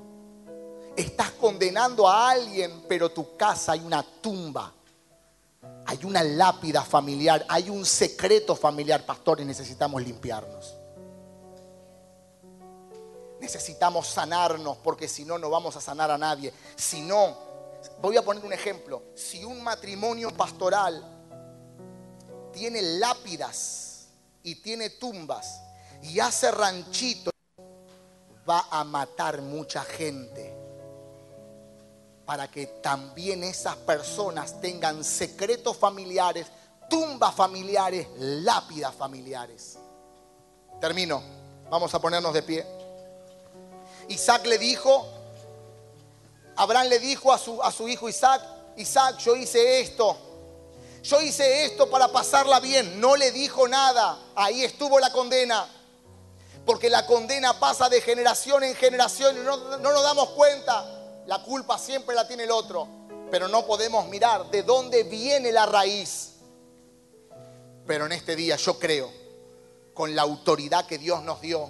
estás condenando a alguien, pero tu casa hay una tumba. Hay una lápida familiar, hay un secreto familiar, pastores, necesitamos limpiarnos. Necesitamos sanarnos porque si no, no vamos a sanar a nadie. Si no, voy a poner un ejemplo. Si un matrimonio pastoral tiene lápidas y tiene tumbas y hace ranchito, va a matar mucha gente para que también esas personas tengan secretos familiares, tumbas familiares, lápidas familiares. Termino. Vamos a ponernos de pie. Isaac le dijo, Abraham le dijo a su, a su hijo Isaac, Isaac, yo hice esto. Yo hice esto para pasarla bien. No le dijo nada. Ahí estuvo la condena. Porque la condena pasa de generación en generación y no, no nos damos cuenta. La culpa siempre la tiene el otro. Pero no podemos mirar de dónde viene la raíz. Pero en este día yo creo, con la autoridad que Dios nos dio,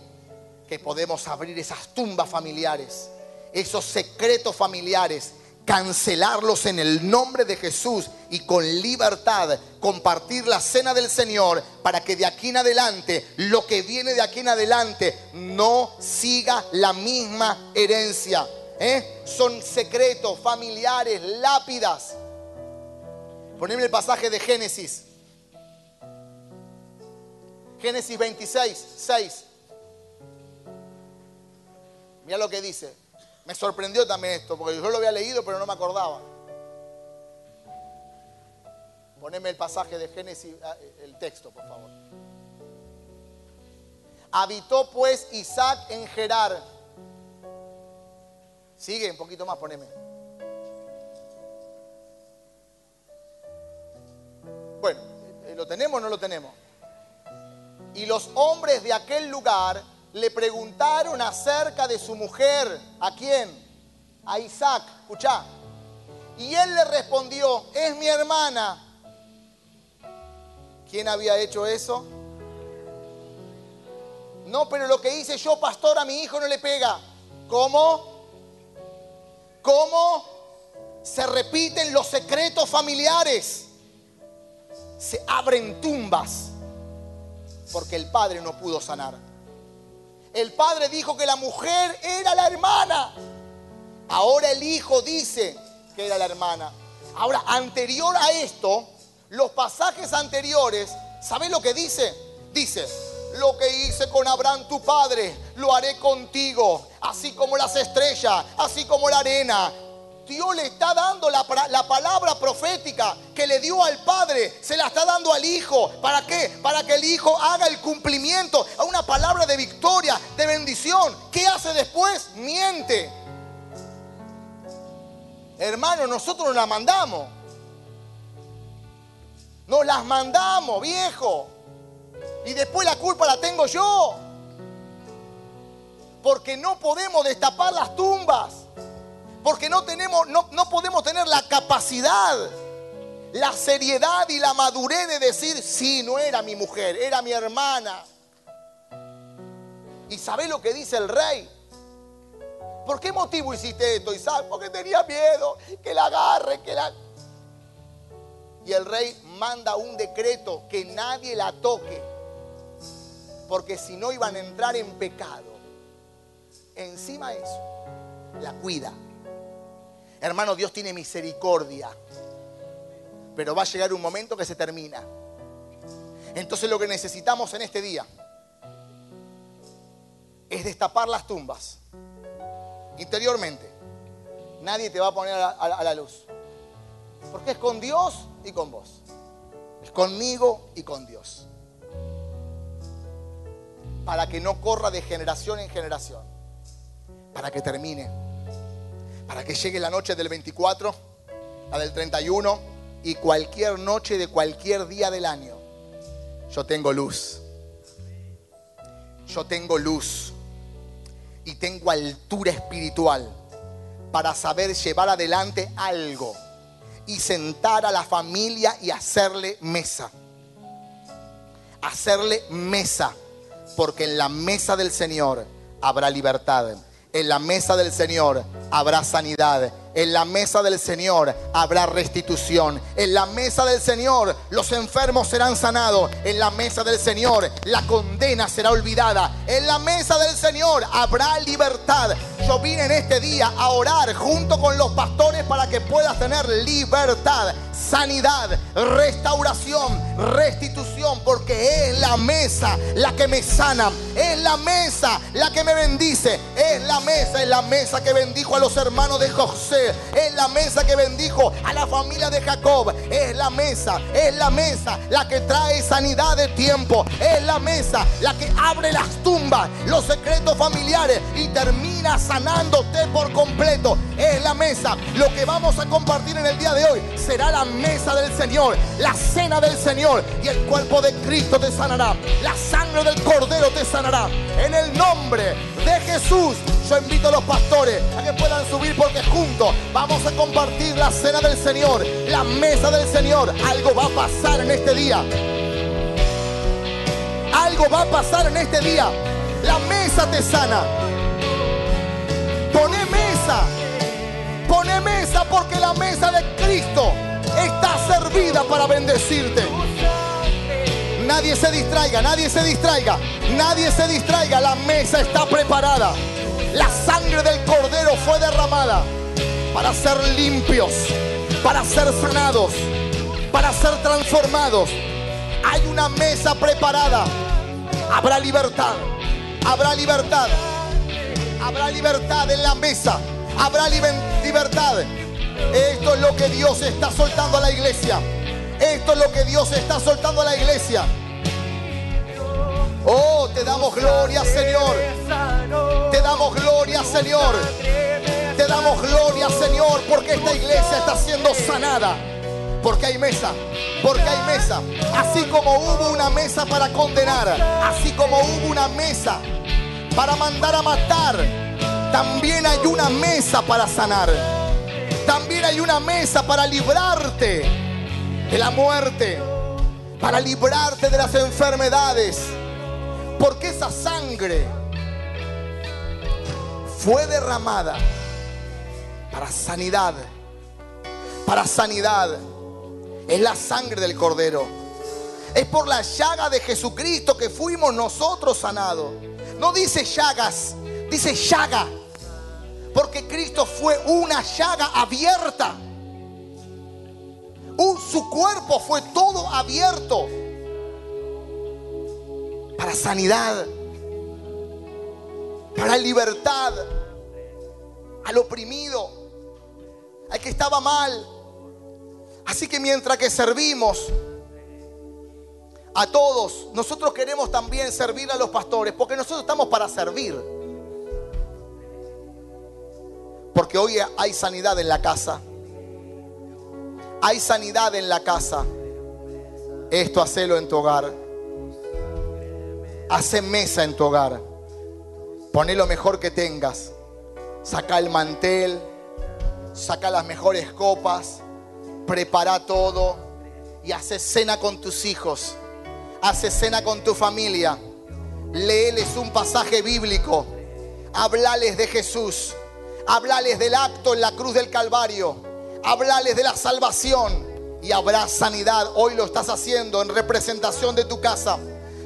que podemos abrir esas tumbas familiares, esos secretos familiares, cancelarlos en el nombre de Jesús y con libertad compartir la cena del Señor para que de aquí en adelante, lo que viene de aquí en adelante, no siga la misma herencia. ¿Eh? Son secretos familiares, lápidas. Poneme el pasaje de Génesis. Génesis 26, 6. Mira lo que dice. Me sorprendió también esto, porque yo lo había leído, pero no me acordaba. Poneme el pasaje de Génesis, ah, el texto, por favor. Habitó pues Isaac en Gerar. Sigue un poquito más, poneme. Bueno, ¿lo tenemos o no lo tenemos? Y los hombres de aquel lugar le preguntaron acerca de su mujer. ¿A quién? A Isaac. Escucha. Y él le respondió, es mi hermana. ¿Quién había hecho eso? No, pero lo que hice yo, pastor, a mi hijo no le pega. ¿Cómo? ¿Cómo se repiten los secretos familiares? Se abren tumbas porque el padre no pudo sanar. El padre dijo que la mujer era la hermana. Ahora el hijo dice que era la hermana. Ahora, anterior a esto, los pasajes anteriores, ¿sabes lo que dice? Dice, lo que hice con Abraham tu padre, lo haré contigo, así como las estrellas, así como la arena, Dios le está dando la, palabra profética que le dio al Padre, se la está dando al Hijo. ¿Para qué? Para que el Hijo haga el cumplimiento a una palabra de victoria, de bendición. ¿Qué hace después? Miente. Hermano, nosotros nos la mandamos. Nos las mandamos, viejo. Y después la culpa la tengo yo. Porque no podemos destapar las tumbas. Porque no, tenemos, no, no podemos tener la capacidad, la seriedad y la madurez de decir, sí, no era mi mujer, era mi hermana. ¿Y sabés lo que dice el rey? ¿Por qué motivo hiciste esto, Isaac? Porque tenía miedo que la agarre, que la... Y el rey manda un decreto que nadie la toque, porque si no iban a entrar en pecado. Encima eso, la cuida. Hermano, Dios tiene misericordia. Pero va a llegar un momento que se termina. Entonces lo que necesitamos en este día es destapar las tumbas. Interiormente. Nadie te va a poner a la, luz. Porque es con Dios y con vos. Es conmigo y con Dios. Para que no corra de generación en generación. Para que termine para que llegue la noche del 24, la del 31 y cualquier noche de cualquier día del año. Yo tengo luz. Yo tengo luz y tengo altura espiritual para saber llevar adelante algo y sentar a la familia y hacerle mesa. Hacerle mesa, porque en la mesa del Señor habrá libertad. En la mesa del Señor habrá sanidad. En la mesa del Señor habrá restitución. En la mesa del Señor los enfermos serán sanados. En la mesa del Señor la condena será olvidada. En la mesa del Señor habrá libertad. Yo vine en este día a orar junto con los pastores para que puedas tener libertad, sanidad, restauración, restitución, porque es la mesa la que me sana, es la mesa la que me bendice, es la mesa, es la mesa que bendijo los hermanos de José, es la mesa que bendijo a la familia de Jacob, es la mesa, es la mesa la que trae sanidad de tiempo, es la mesa la que abre las tumbas, los secretos familiares y termina sanándote por completo. Es la mesa. Lo que vamos a compartir en el día de hoy será la mesa del Señor, la cena del Señor y el cuerpo de Cristo te sanará. La sangre del Cordero te sanará. En el nombre de Jesús. Yo invito a los pastores a que puedan subir porque juntos vamos a compartir la cena del Señor, la mesa del Señor. Algo va a pasar en este día. Algo va a pasar en este día. La mesa te sana. Pone mesa. Pone mesa porque la mesa de Cristo está servida para bendecirte. Nadie se distraiga, nadie se distraiga, nadie se distraiga. La mesa está preparada. La sangre del cordero fue derramada para ser limpios, para ser sanados, para ser transformados. Hay una mesa preparada. Habrá libertad, habrá libertad, habrá libertad en la mesa, habrá libertad. Esto es lo que Dios está soltando a la iglesia. Esto es lo que Dios está soltando a la iglesia. Oh, te damos gloria, Señor. Te damos gloria, Señor. Te damos gloria, Señor, porque esta iglesia está siendo sanada. Porque hay mesa, porque hay mesa. Así como hubo una mesa para condenar, así como hubo una mesa para mandar a matar, también hay una mesa para sanar. También hay una mesa para librarte de la muerte, para librarte de las enfermedades. Porque esa sangre fue derramada para sanidad. Para sanidad. Es la sangre del cordero. Es por la llaga de Jesucristo que fuimos nosotros sanados. No dice llagas, dice llaga. Porque Cristo fue una llaga abierta. su cuerpo fue todo abierto para sanidad, para libertad al oprimido, al que estaba mal. Así que mientras que servimos a todos, nosotros queremos también servir a los pastores, porque nosotros estamos para servir. Porque hoy hay sanidad en la casa. Hay sanidad en la casa. Esto hacelo en tu hogar. Hace mesa en tu hogar. Poné lo mejor que tengas. Saca el mantel. Saca las mejores copas. Prepara todo. Y hace cena con tus hijos. Hace cena con tu familia. Léeles un pasaje bíblico. Hablales de Jesús. Hablales del acto en la cruz del Calvario. Hablales de la salvación. Y habrá sanidad. Hoy lo estás haciendo en representación de tu casa.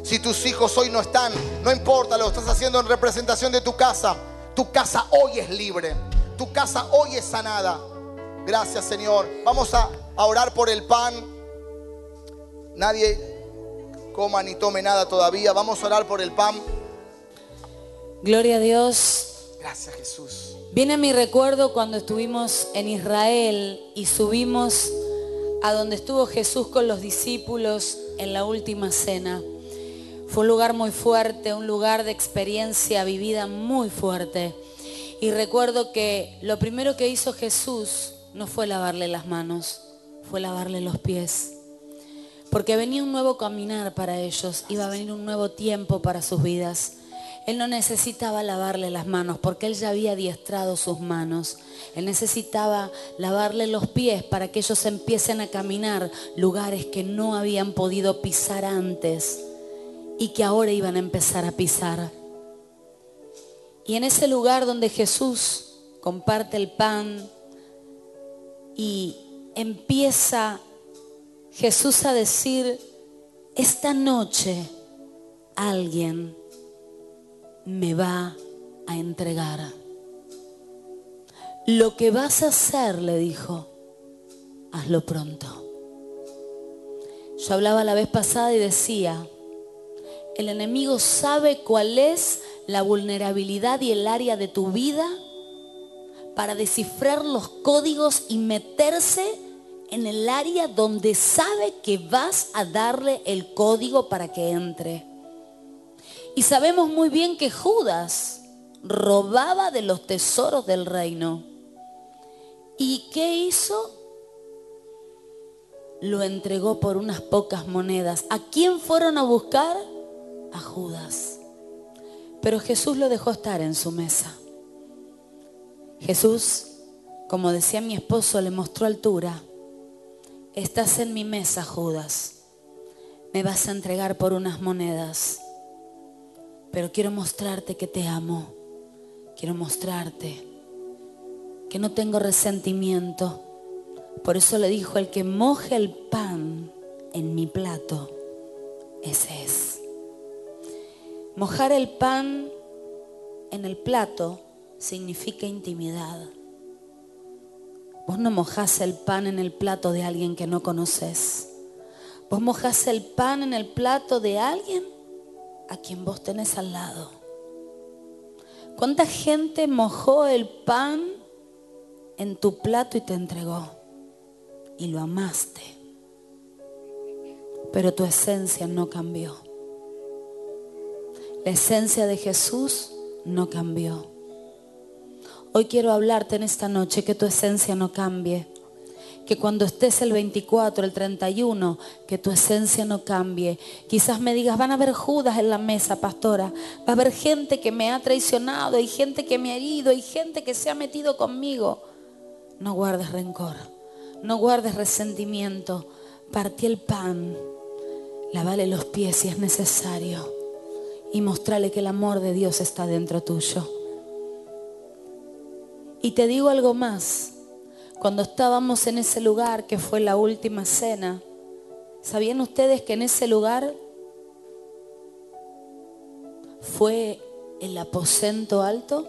Si tus hijos hoy no están, no importa, lo estás haciendo en representación de tu casa. Tu casa hoy es libre. Tu casa hoy es sanada. Gracias Señor. Vamos a, orar por el pan. Nadie coma ni tome nada todavía. Vamos a orar por el pan. Gloria a Dios. Gracias Jesús. Viene a mi recuerdo cuando estuvimos en Israel y subimos a donde estuvo Jesús con los discípulos en la última cena. Fue un lugar muy fuerte, un lugar de experiencia vivida muy fuerte. Y recuerdo que lo primero que hizo Jesús no fue lavarle las manos, fue lavarle los pies. Porque venía un nuevo caminar para ellos, iba a venir un nuevo tiempo para sus vidas. Él no necesitaba lavarle las manos porque él ya había adiestrado sus manos. Él necesitaba lavarle los pies para que ellos empiecen a caminar lugares que no habían podido pisar antes y que ahora iban a empezar a pisar. Y en ese lugar donde Jesús comparte el pan y empieza Jesús a decir, esta noche alguien me va a entregar. Lo que vas a hacer, le dijo, hazlo pronto. Yo hablaba la vez pasada y decía, el enemigo sabe cuál es la vulnerabilidad y el área de tu vida para descifrar los códigos y meterse en el área donde sabe que vas a darle el código para que entre. Y sabemos muy bien que Judas robaba de los tesoros del reino. ¿Y qué hizo? Lo entregó por unas pocas monedas. ¿A quién fueron a buscar? A Judas. Pero Jesús lo dejó estar en su mesa. Jesús, como decía mi esposo, le mostró altura. Estás en mi mesa, Judas. Me vas a entregar por unas monedas. Pero quiero mostrarte que te amo. Quiero mostrarte que no tengo resentimiento. Por eso le dijo, el que moje el pan en mi plato, ese es. Mojar el pan en el plato significa intimidad. Vos no mojás el pan en el plato de alguien que no conoces. Vos mojás el pan en el plato de alguien a quien vos tenés al lado. ¿Cuánta gente mojó el pan en tu plato y te entregó? Y lo amaste. Pero tu esencia no cambió. La esencia de Jesús no cambió. Hoy quiero hablarte en esta noche que tu esencia no cambie que cuando estés el 24, el 31, que tu esencia no cambie. Quizás me digas, van a haber Judas en la mesa, pastora. Va a haber gente que me ha traicionado, hay gente que me ha herido, hay gente que se ha metido conmigo. No guardes rencor, no guardes resentimiento. Partí el pan, lavale los pies si es necesario y mostrale que el amor de Dios está dentro tuyo. Y te digo algo más cuando estábamos en ese lugar que fue la última cena, ¿sabían ustedes que en ese lugar fue el aposento alto?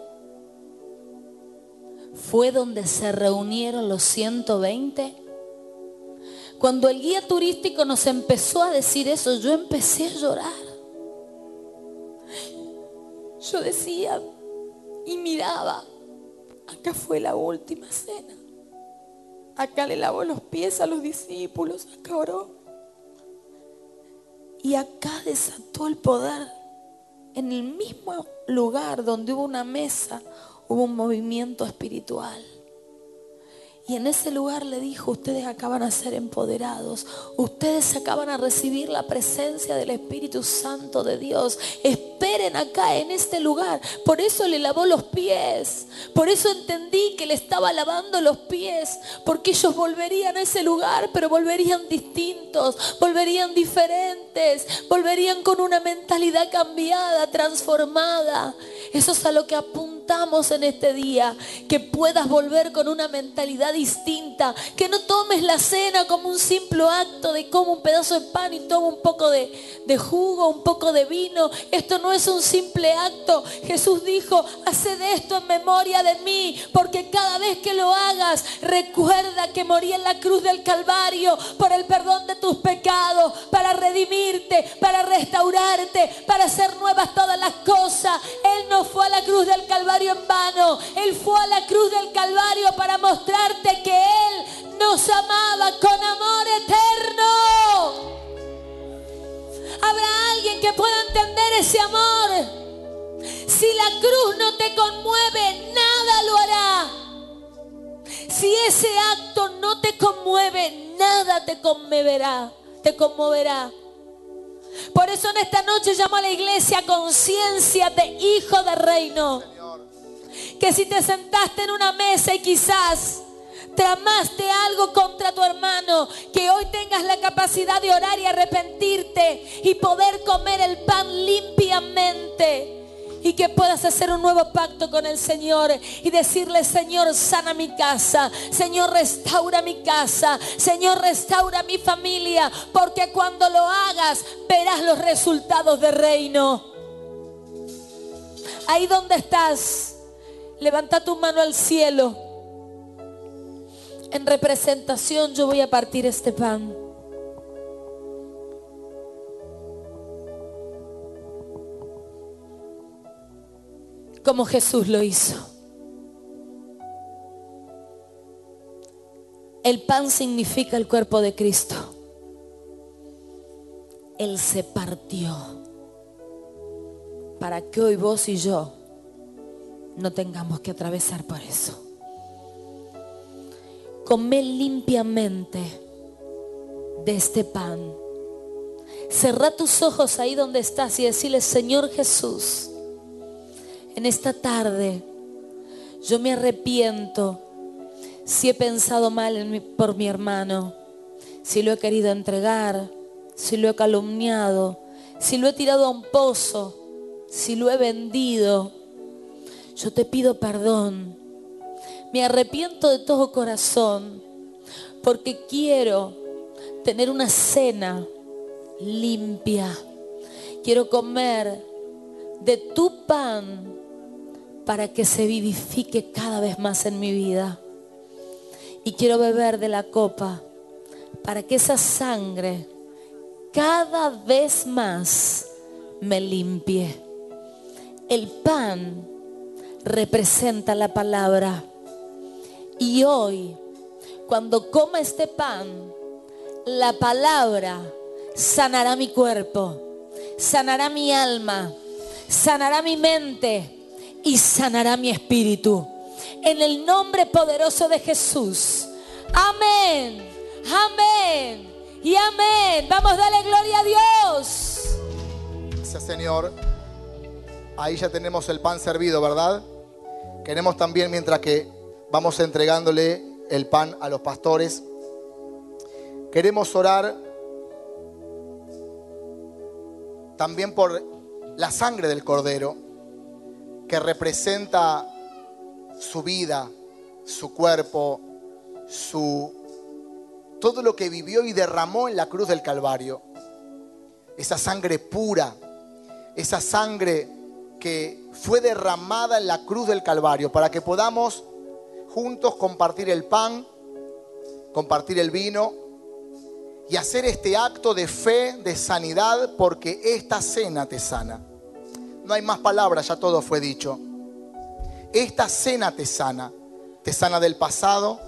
Fue donde se reunieron los 120. Cuando el guía turístico nos empezó a decir eso, yo empecé a llorar. Yo decía y miraba, acá fue la última cena. Acá le lavó los pies a los discípulos, acá oró. Y acá desató el poder. En el mismo lugar donde hubo una mesa, hubo un movimiento espiritual. Y en ese lugar le dijo, ustedes acaban a ser empoderados, ustedes acaban a recibir la presencia del Espíritu Santo de Dios. Esperen acá en este lugar. Por eso le lavó los pies. Por eso entendí que le estaba lavando los pies. Porque ellos volverían a ese lugar, pero volverían distintos, volverían diferentes, volverían con una mentalidad cambiada, transformada. Eso es a lo que apuntamos en este día. Que puedas volver con una mentalidad distinta. Que no tomes la cena como un simple acto de como un pedazo de pan y toma un poco de, de jugo, un poco de vino. Esto no es un simple acto. Jesús dijo, haced esto en memoria de mí, porque cada vez que lo hagas, recuerda que morí en la cruz del Calvario por el perdón de tus pecados, para redimirte, para restaurarte, para hacer nuevas todas las cosas. Él no fue a la cruz del Calvario en vano. Él fue a la cruz del Calvario para mostrarte que Él nos amaba con amor eterno. Habrá alguien que pueda entender ese amor. Si la cruz no te conmueve, nada lo hará. Si ese acto no te conmueve, nada te conmoverá. Te conmoverá. Por eso en esta noche llamo a la iglesia conciencia de hijo de reino. Que si te sentaste en una mesa y quizás tramaste algo contra tu hermano, que hoy tengas la capacidad de orar y arrepentirte y poder comer el pan limpiamente y que puedas hacer un nuevo pacto con el Señor y decirle, Señor, sana mi casa, Señor, restaura mi casa, Señor, restaura mi familia, porque cuando lo hagas verás los resultados del reino. Ahí donde estás, levanta tu mano al cielo. En representación yo voy a partir este pan. como Jesús lo hizo. El pan significa el cuerpo de Cristo. Él se partió para que hoy vos y yo no tengamos que atravesar por eso. Come limpiamente de este pan. Cerra tus ojos ahí donde estás y decirle, Señor Jesús, en esta tarde yo me arrepiento si he pensado mal por mi hermano, si lo he querido entregar, si lo he calumniado, si lo he tirado a un pozo, si lo he vendido. Yo te pido perdón. Me arrepiento de todo corazón porque quiero tener una cena limpia. Quiero comer de tu pan para que se vivifique cada vez más en mi vida. Y quiero beber de la copa para que esa sangre cada vez más me limpie. El pan representa la palabra. Y hoy, cuando coma este pan, la palabra sanará mi cuerpo, sanará mi alma, sanará mi mente y sanará mi espíritu. En el nombre poderoso de Jesús. Amén. Amén. Y amén. Vamos a darle gloria a Dios. Gracias Señor. Ahí ya tenemos el pan servido, ¿verdad? Queremos también, mientras que vamos entregándole el pan a los pastores, queremos orar también por la sangre del cordero que representa su vida, su cuerpo, su todo lo que vivió y derramó en la cruz del Calvario. Esa sangre pura, esa sangre que fue derramada en la cruz del Calvario para que podamos juntos compartir el pan, compartir el vino y hacer este acto de fe, de sanidad, porque esta cena te sana. No hay más palabras, ya todo fue dicho. Esta cena te sana. Te sana del pasado,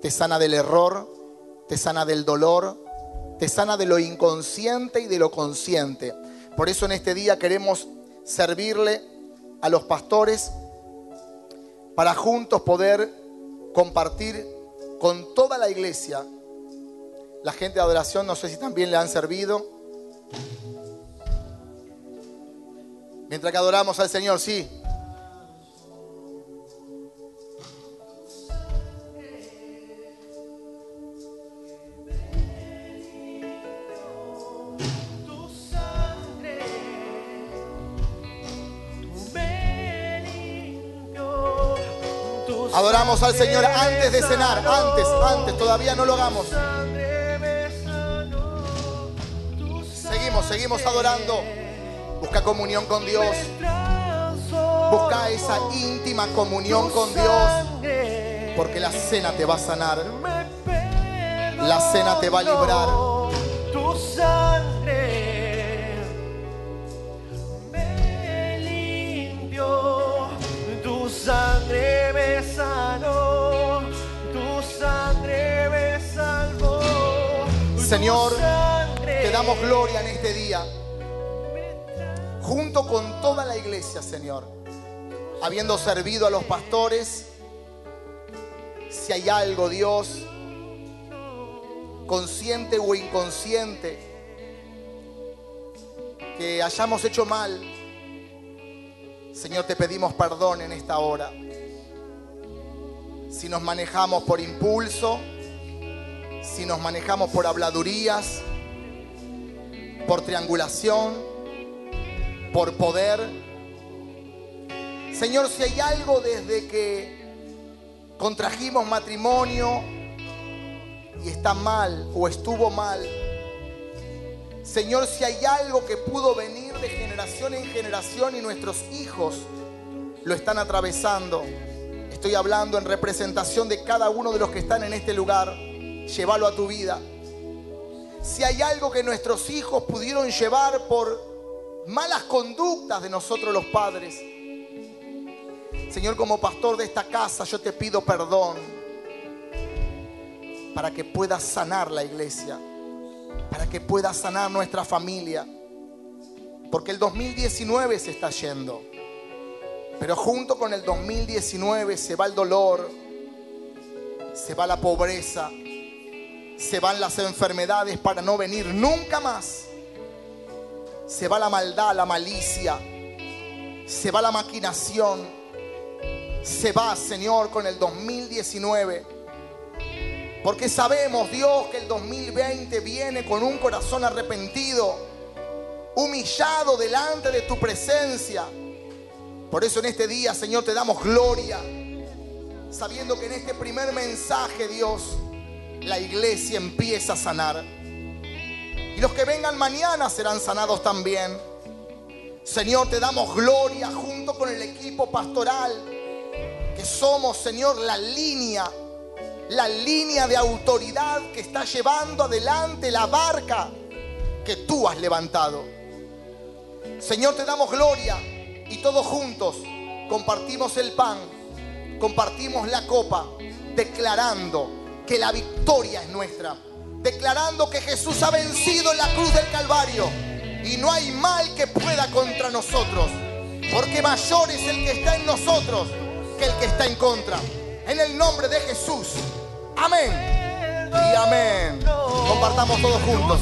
te sana del error, te sana del dolor, te sana de lo inconsciente y de lo consciente. Por eso en este día queremos servirle a los pastores para juntos poder compartir con toda la iglesia. La gente de adoración, no sé si también le han servido. Mientras que adoramos al Señor, sí. Adoramos al Señor antes de cenar, antes, antes, todavía no lo hagamos. Seguimos, seguimos adorando. Busca comunión con Dios. Busca esa íntima comunión con Dios. Porque la cena te va a sanar. La cena te va a librar. Tu sangre Tu sangre me sanó. Tu sangre me salvó. Señor, te damos gloria en este día junto con toda la iglesia, Señor, habiendo servido a los pastores, si hay algo, Dios, consciente o inconsciente, que hayamos hecho mal, Señor, te pedimos perdón en esta hora. Si nos manejamos por impulso, si nos manejamos por habladurías, por triangulación, por poder, Señor, si hay algo desde que contrajimos matrimonio y está mal o estuvo mal, Señor, si hay algo que pudo venir de generación en generación y nuestros hijos lo están atravesando, estoy hablando en representación de cada uno de los que están en este lugar, llévalo a tu vida. Si hay algo que nuestros hijos pudieron llevar por malas conductas de nosotros los padres, Señor, como pastor de esta casa, yo te pido perdón para que puedas sanar la iglesia, para que puedas sanar nuestra familia, porque el 2019 se está yendo, pero junto con el 2019 se va el dolor, se va la pobreza, se van las enfermedades para no venir nunca más, se va la maldad, la malicia, se va la maquinación. Se va, Señor, con el 2019. Porque sabemos, Dios, que el 2020 viene con un corazón arrepentido, humillado delante de tu presencia. Por eso en este día, Señor, te damos gloria, sabiendo que en este primer mensaje, Dios, la iglesia empieza a sanar. Y los que vengan mañana serán sanados también. Señor, te damos gloria junto con el equipo pastoral que somos, Señor, la línea, la línea de autoridad que está llevando adelante la barca que tú has levantado. Señor, te damos gloria y todos juntos compartimos el pan, compartimos la copa, declarando que la victoria es nuestra, declarando que Jesús ha vencido en la cruz del Calvario y no hay mal que pueda contra nosotros, porque mayor es el que está en nosotros que el que está en contra. En el nombre de Jesús. Amén. Y amén. Compartamos todos juntos.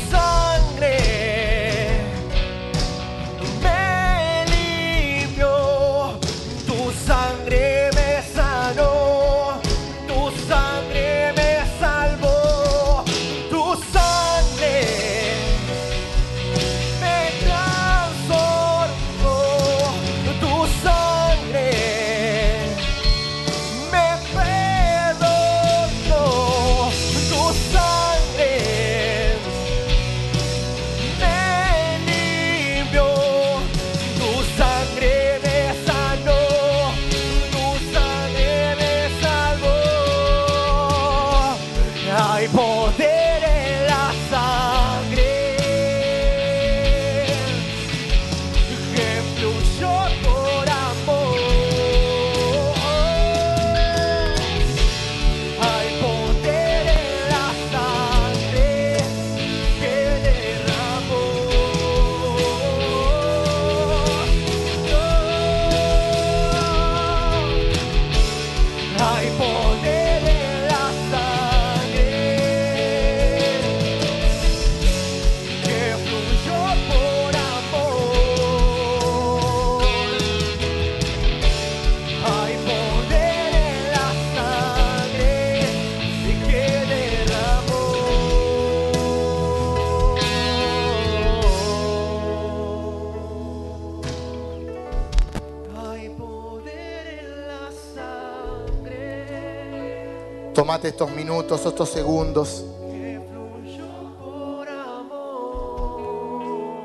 Estos minutos, estos segundos.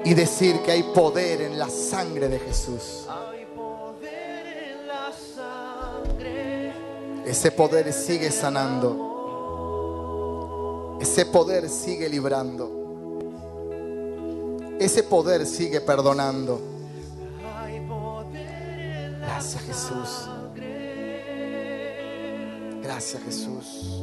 Y decir que hay poder en la sangre de Jesús. Ese poder sigue sanando. Ese poder sigue librando. Ese poder sigue perdonando. Gracias Jesús. Gracias Jesús.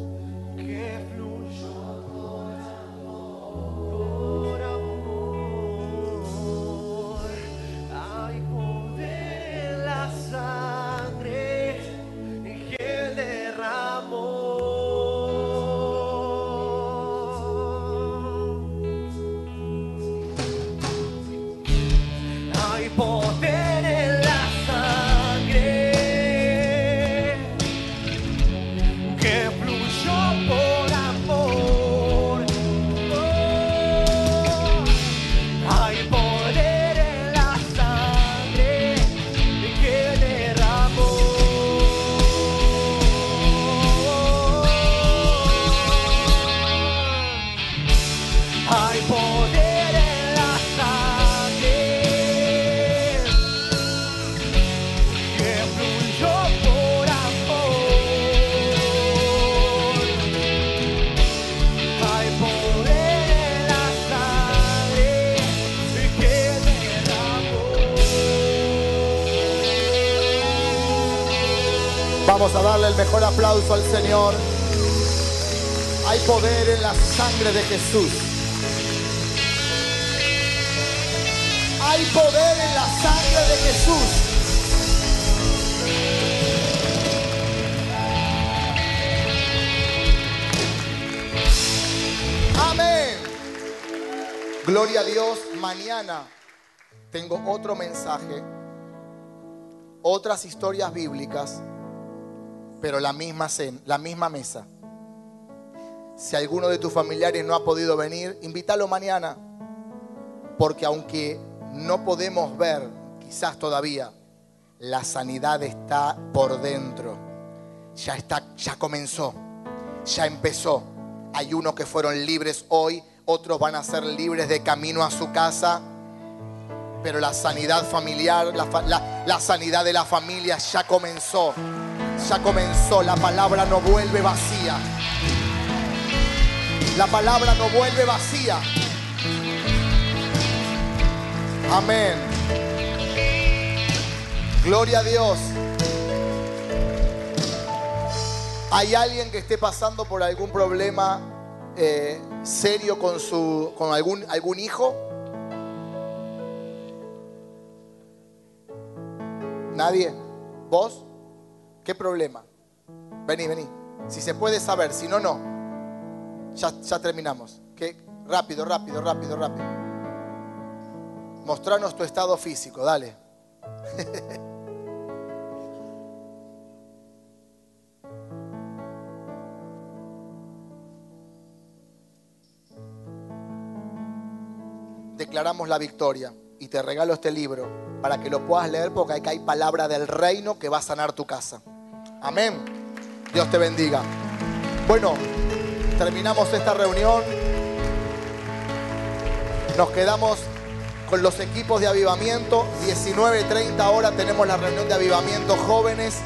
Aplauso al Señor. Hay poder en la sangre de Jesús. Hay poder en la sangre de Jesús. Amén. Gloria a Dios. Mañana tengo otro mensaje, otras historias bíblicas, pero la misma, cena, la misma mesa. Si alguno de tus familiares no ha podido venir, invítalo mañana, porque aunque no podemos ver, quizás todavía, la sanidad está por dentro. Ya está, ya comenzó, ya empezó. Hay unos que fueron libres hoy, otros van a ser libres de camino a su casa. Pero la sanidad familiar, la, la sanidad de la familia ya comenzó. Ya comenzó. La palabra no vuelve vacía. La palabra no vuelve vacía. Amén. Gloria a Dios. ¿Hay alguien que esté pasando por algún problema eh, serio con, su, con algún, algún hijo? ¿Nadie? ¿Vos? ¿Qué problema? Vení, vení. Si se puede saber, si no, no. Ya, ya terminamos. ¿Qué? Rápido, rápido, rápido, rápido. Mostranos tu estado físico, dale. declaramos la victoria y te regalo este libro para que lo puedas leer porque acá hay palabra del reino que va a sanar tu casa. Amén. Dios te bendiga. Bueno, terminamos esta reunión. Nos quedamos con los equipos de avivamiento. 19.30 ahora tenemos la reunión de avivamiento jóvenes.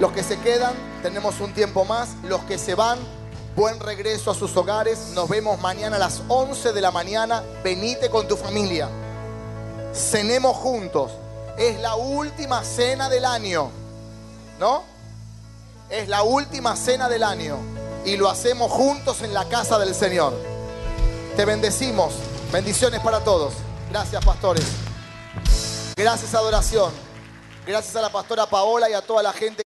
Los que se quedan, tenemos un tiempo más. Los que se van, buen regreso a sus hogares. Nos vemos mañana a las 11 de la mañana. Venite con tu familia. Cenemos juntos. Es la última cena del año. ¿No? Es la última cena del año. Y lo hacemos juntos en la casa del Señor. Te bendecimos. Bendiciones para todos. Gracias, pastores. Gracias, adoración. Gracias a la pastora Paola y a toda la gente.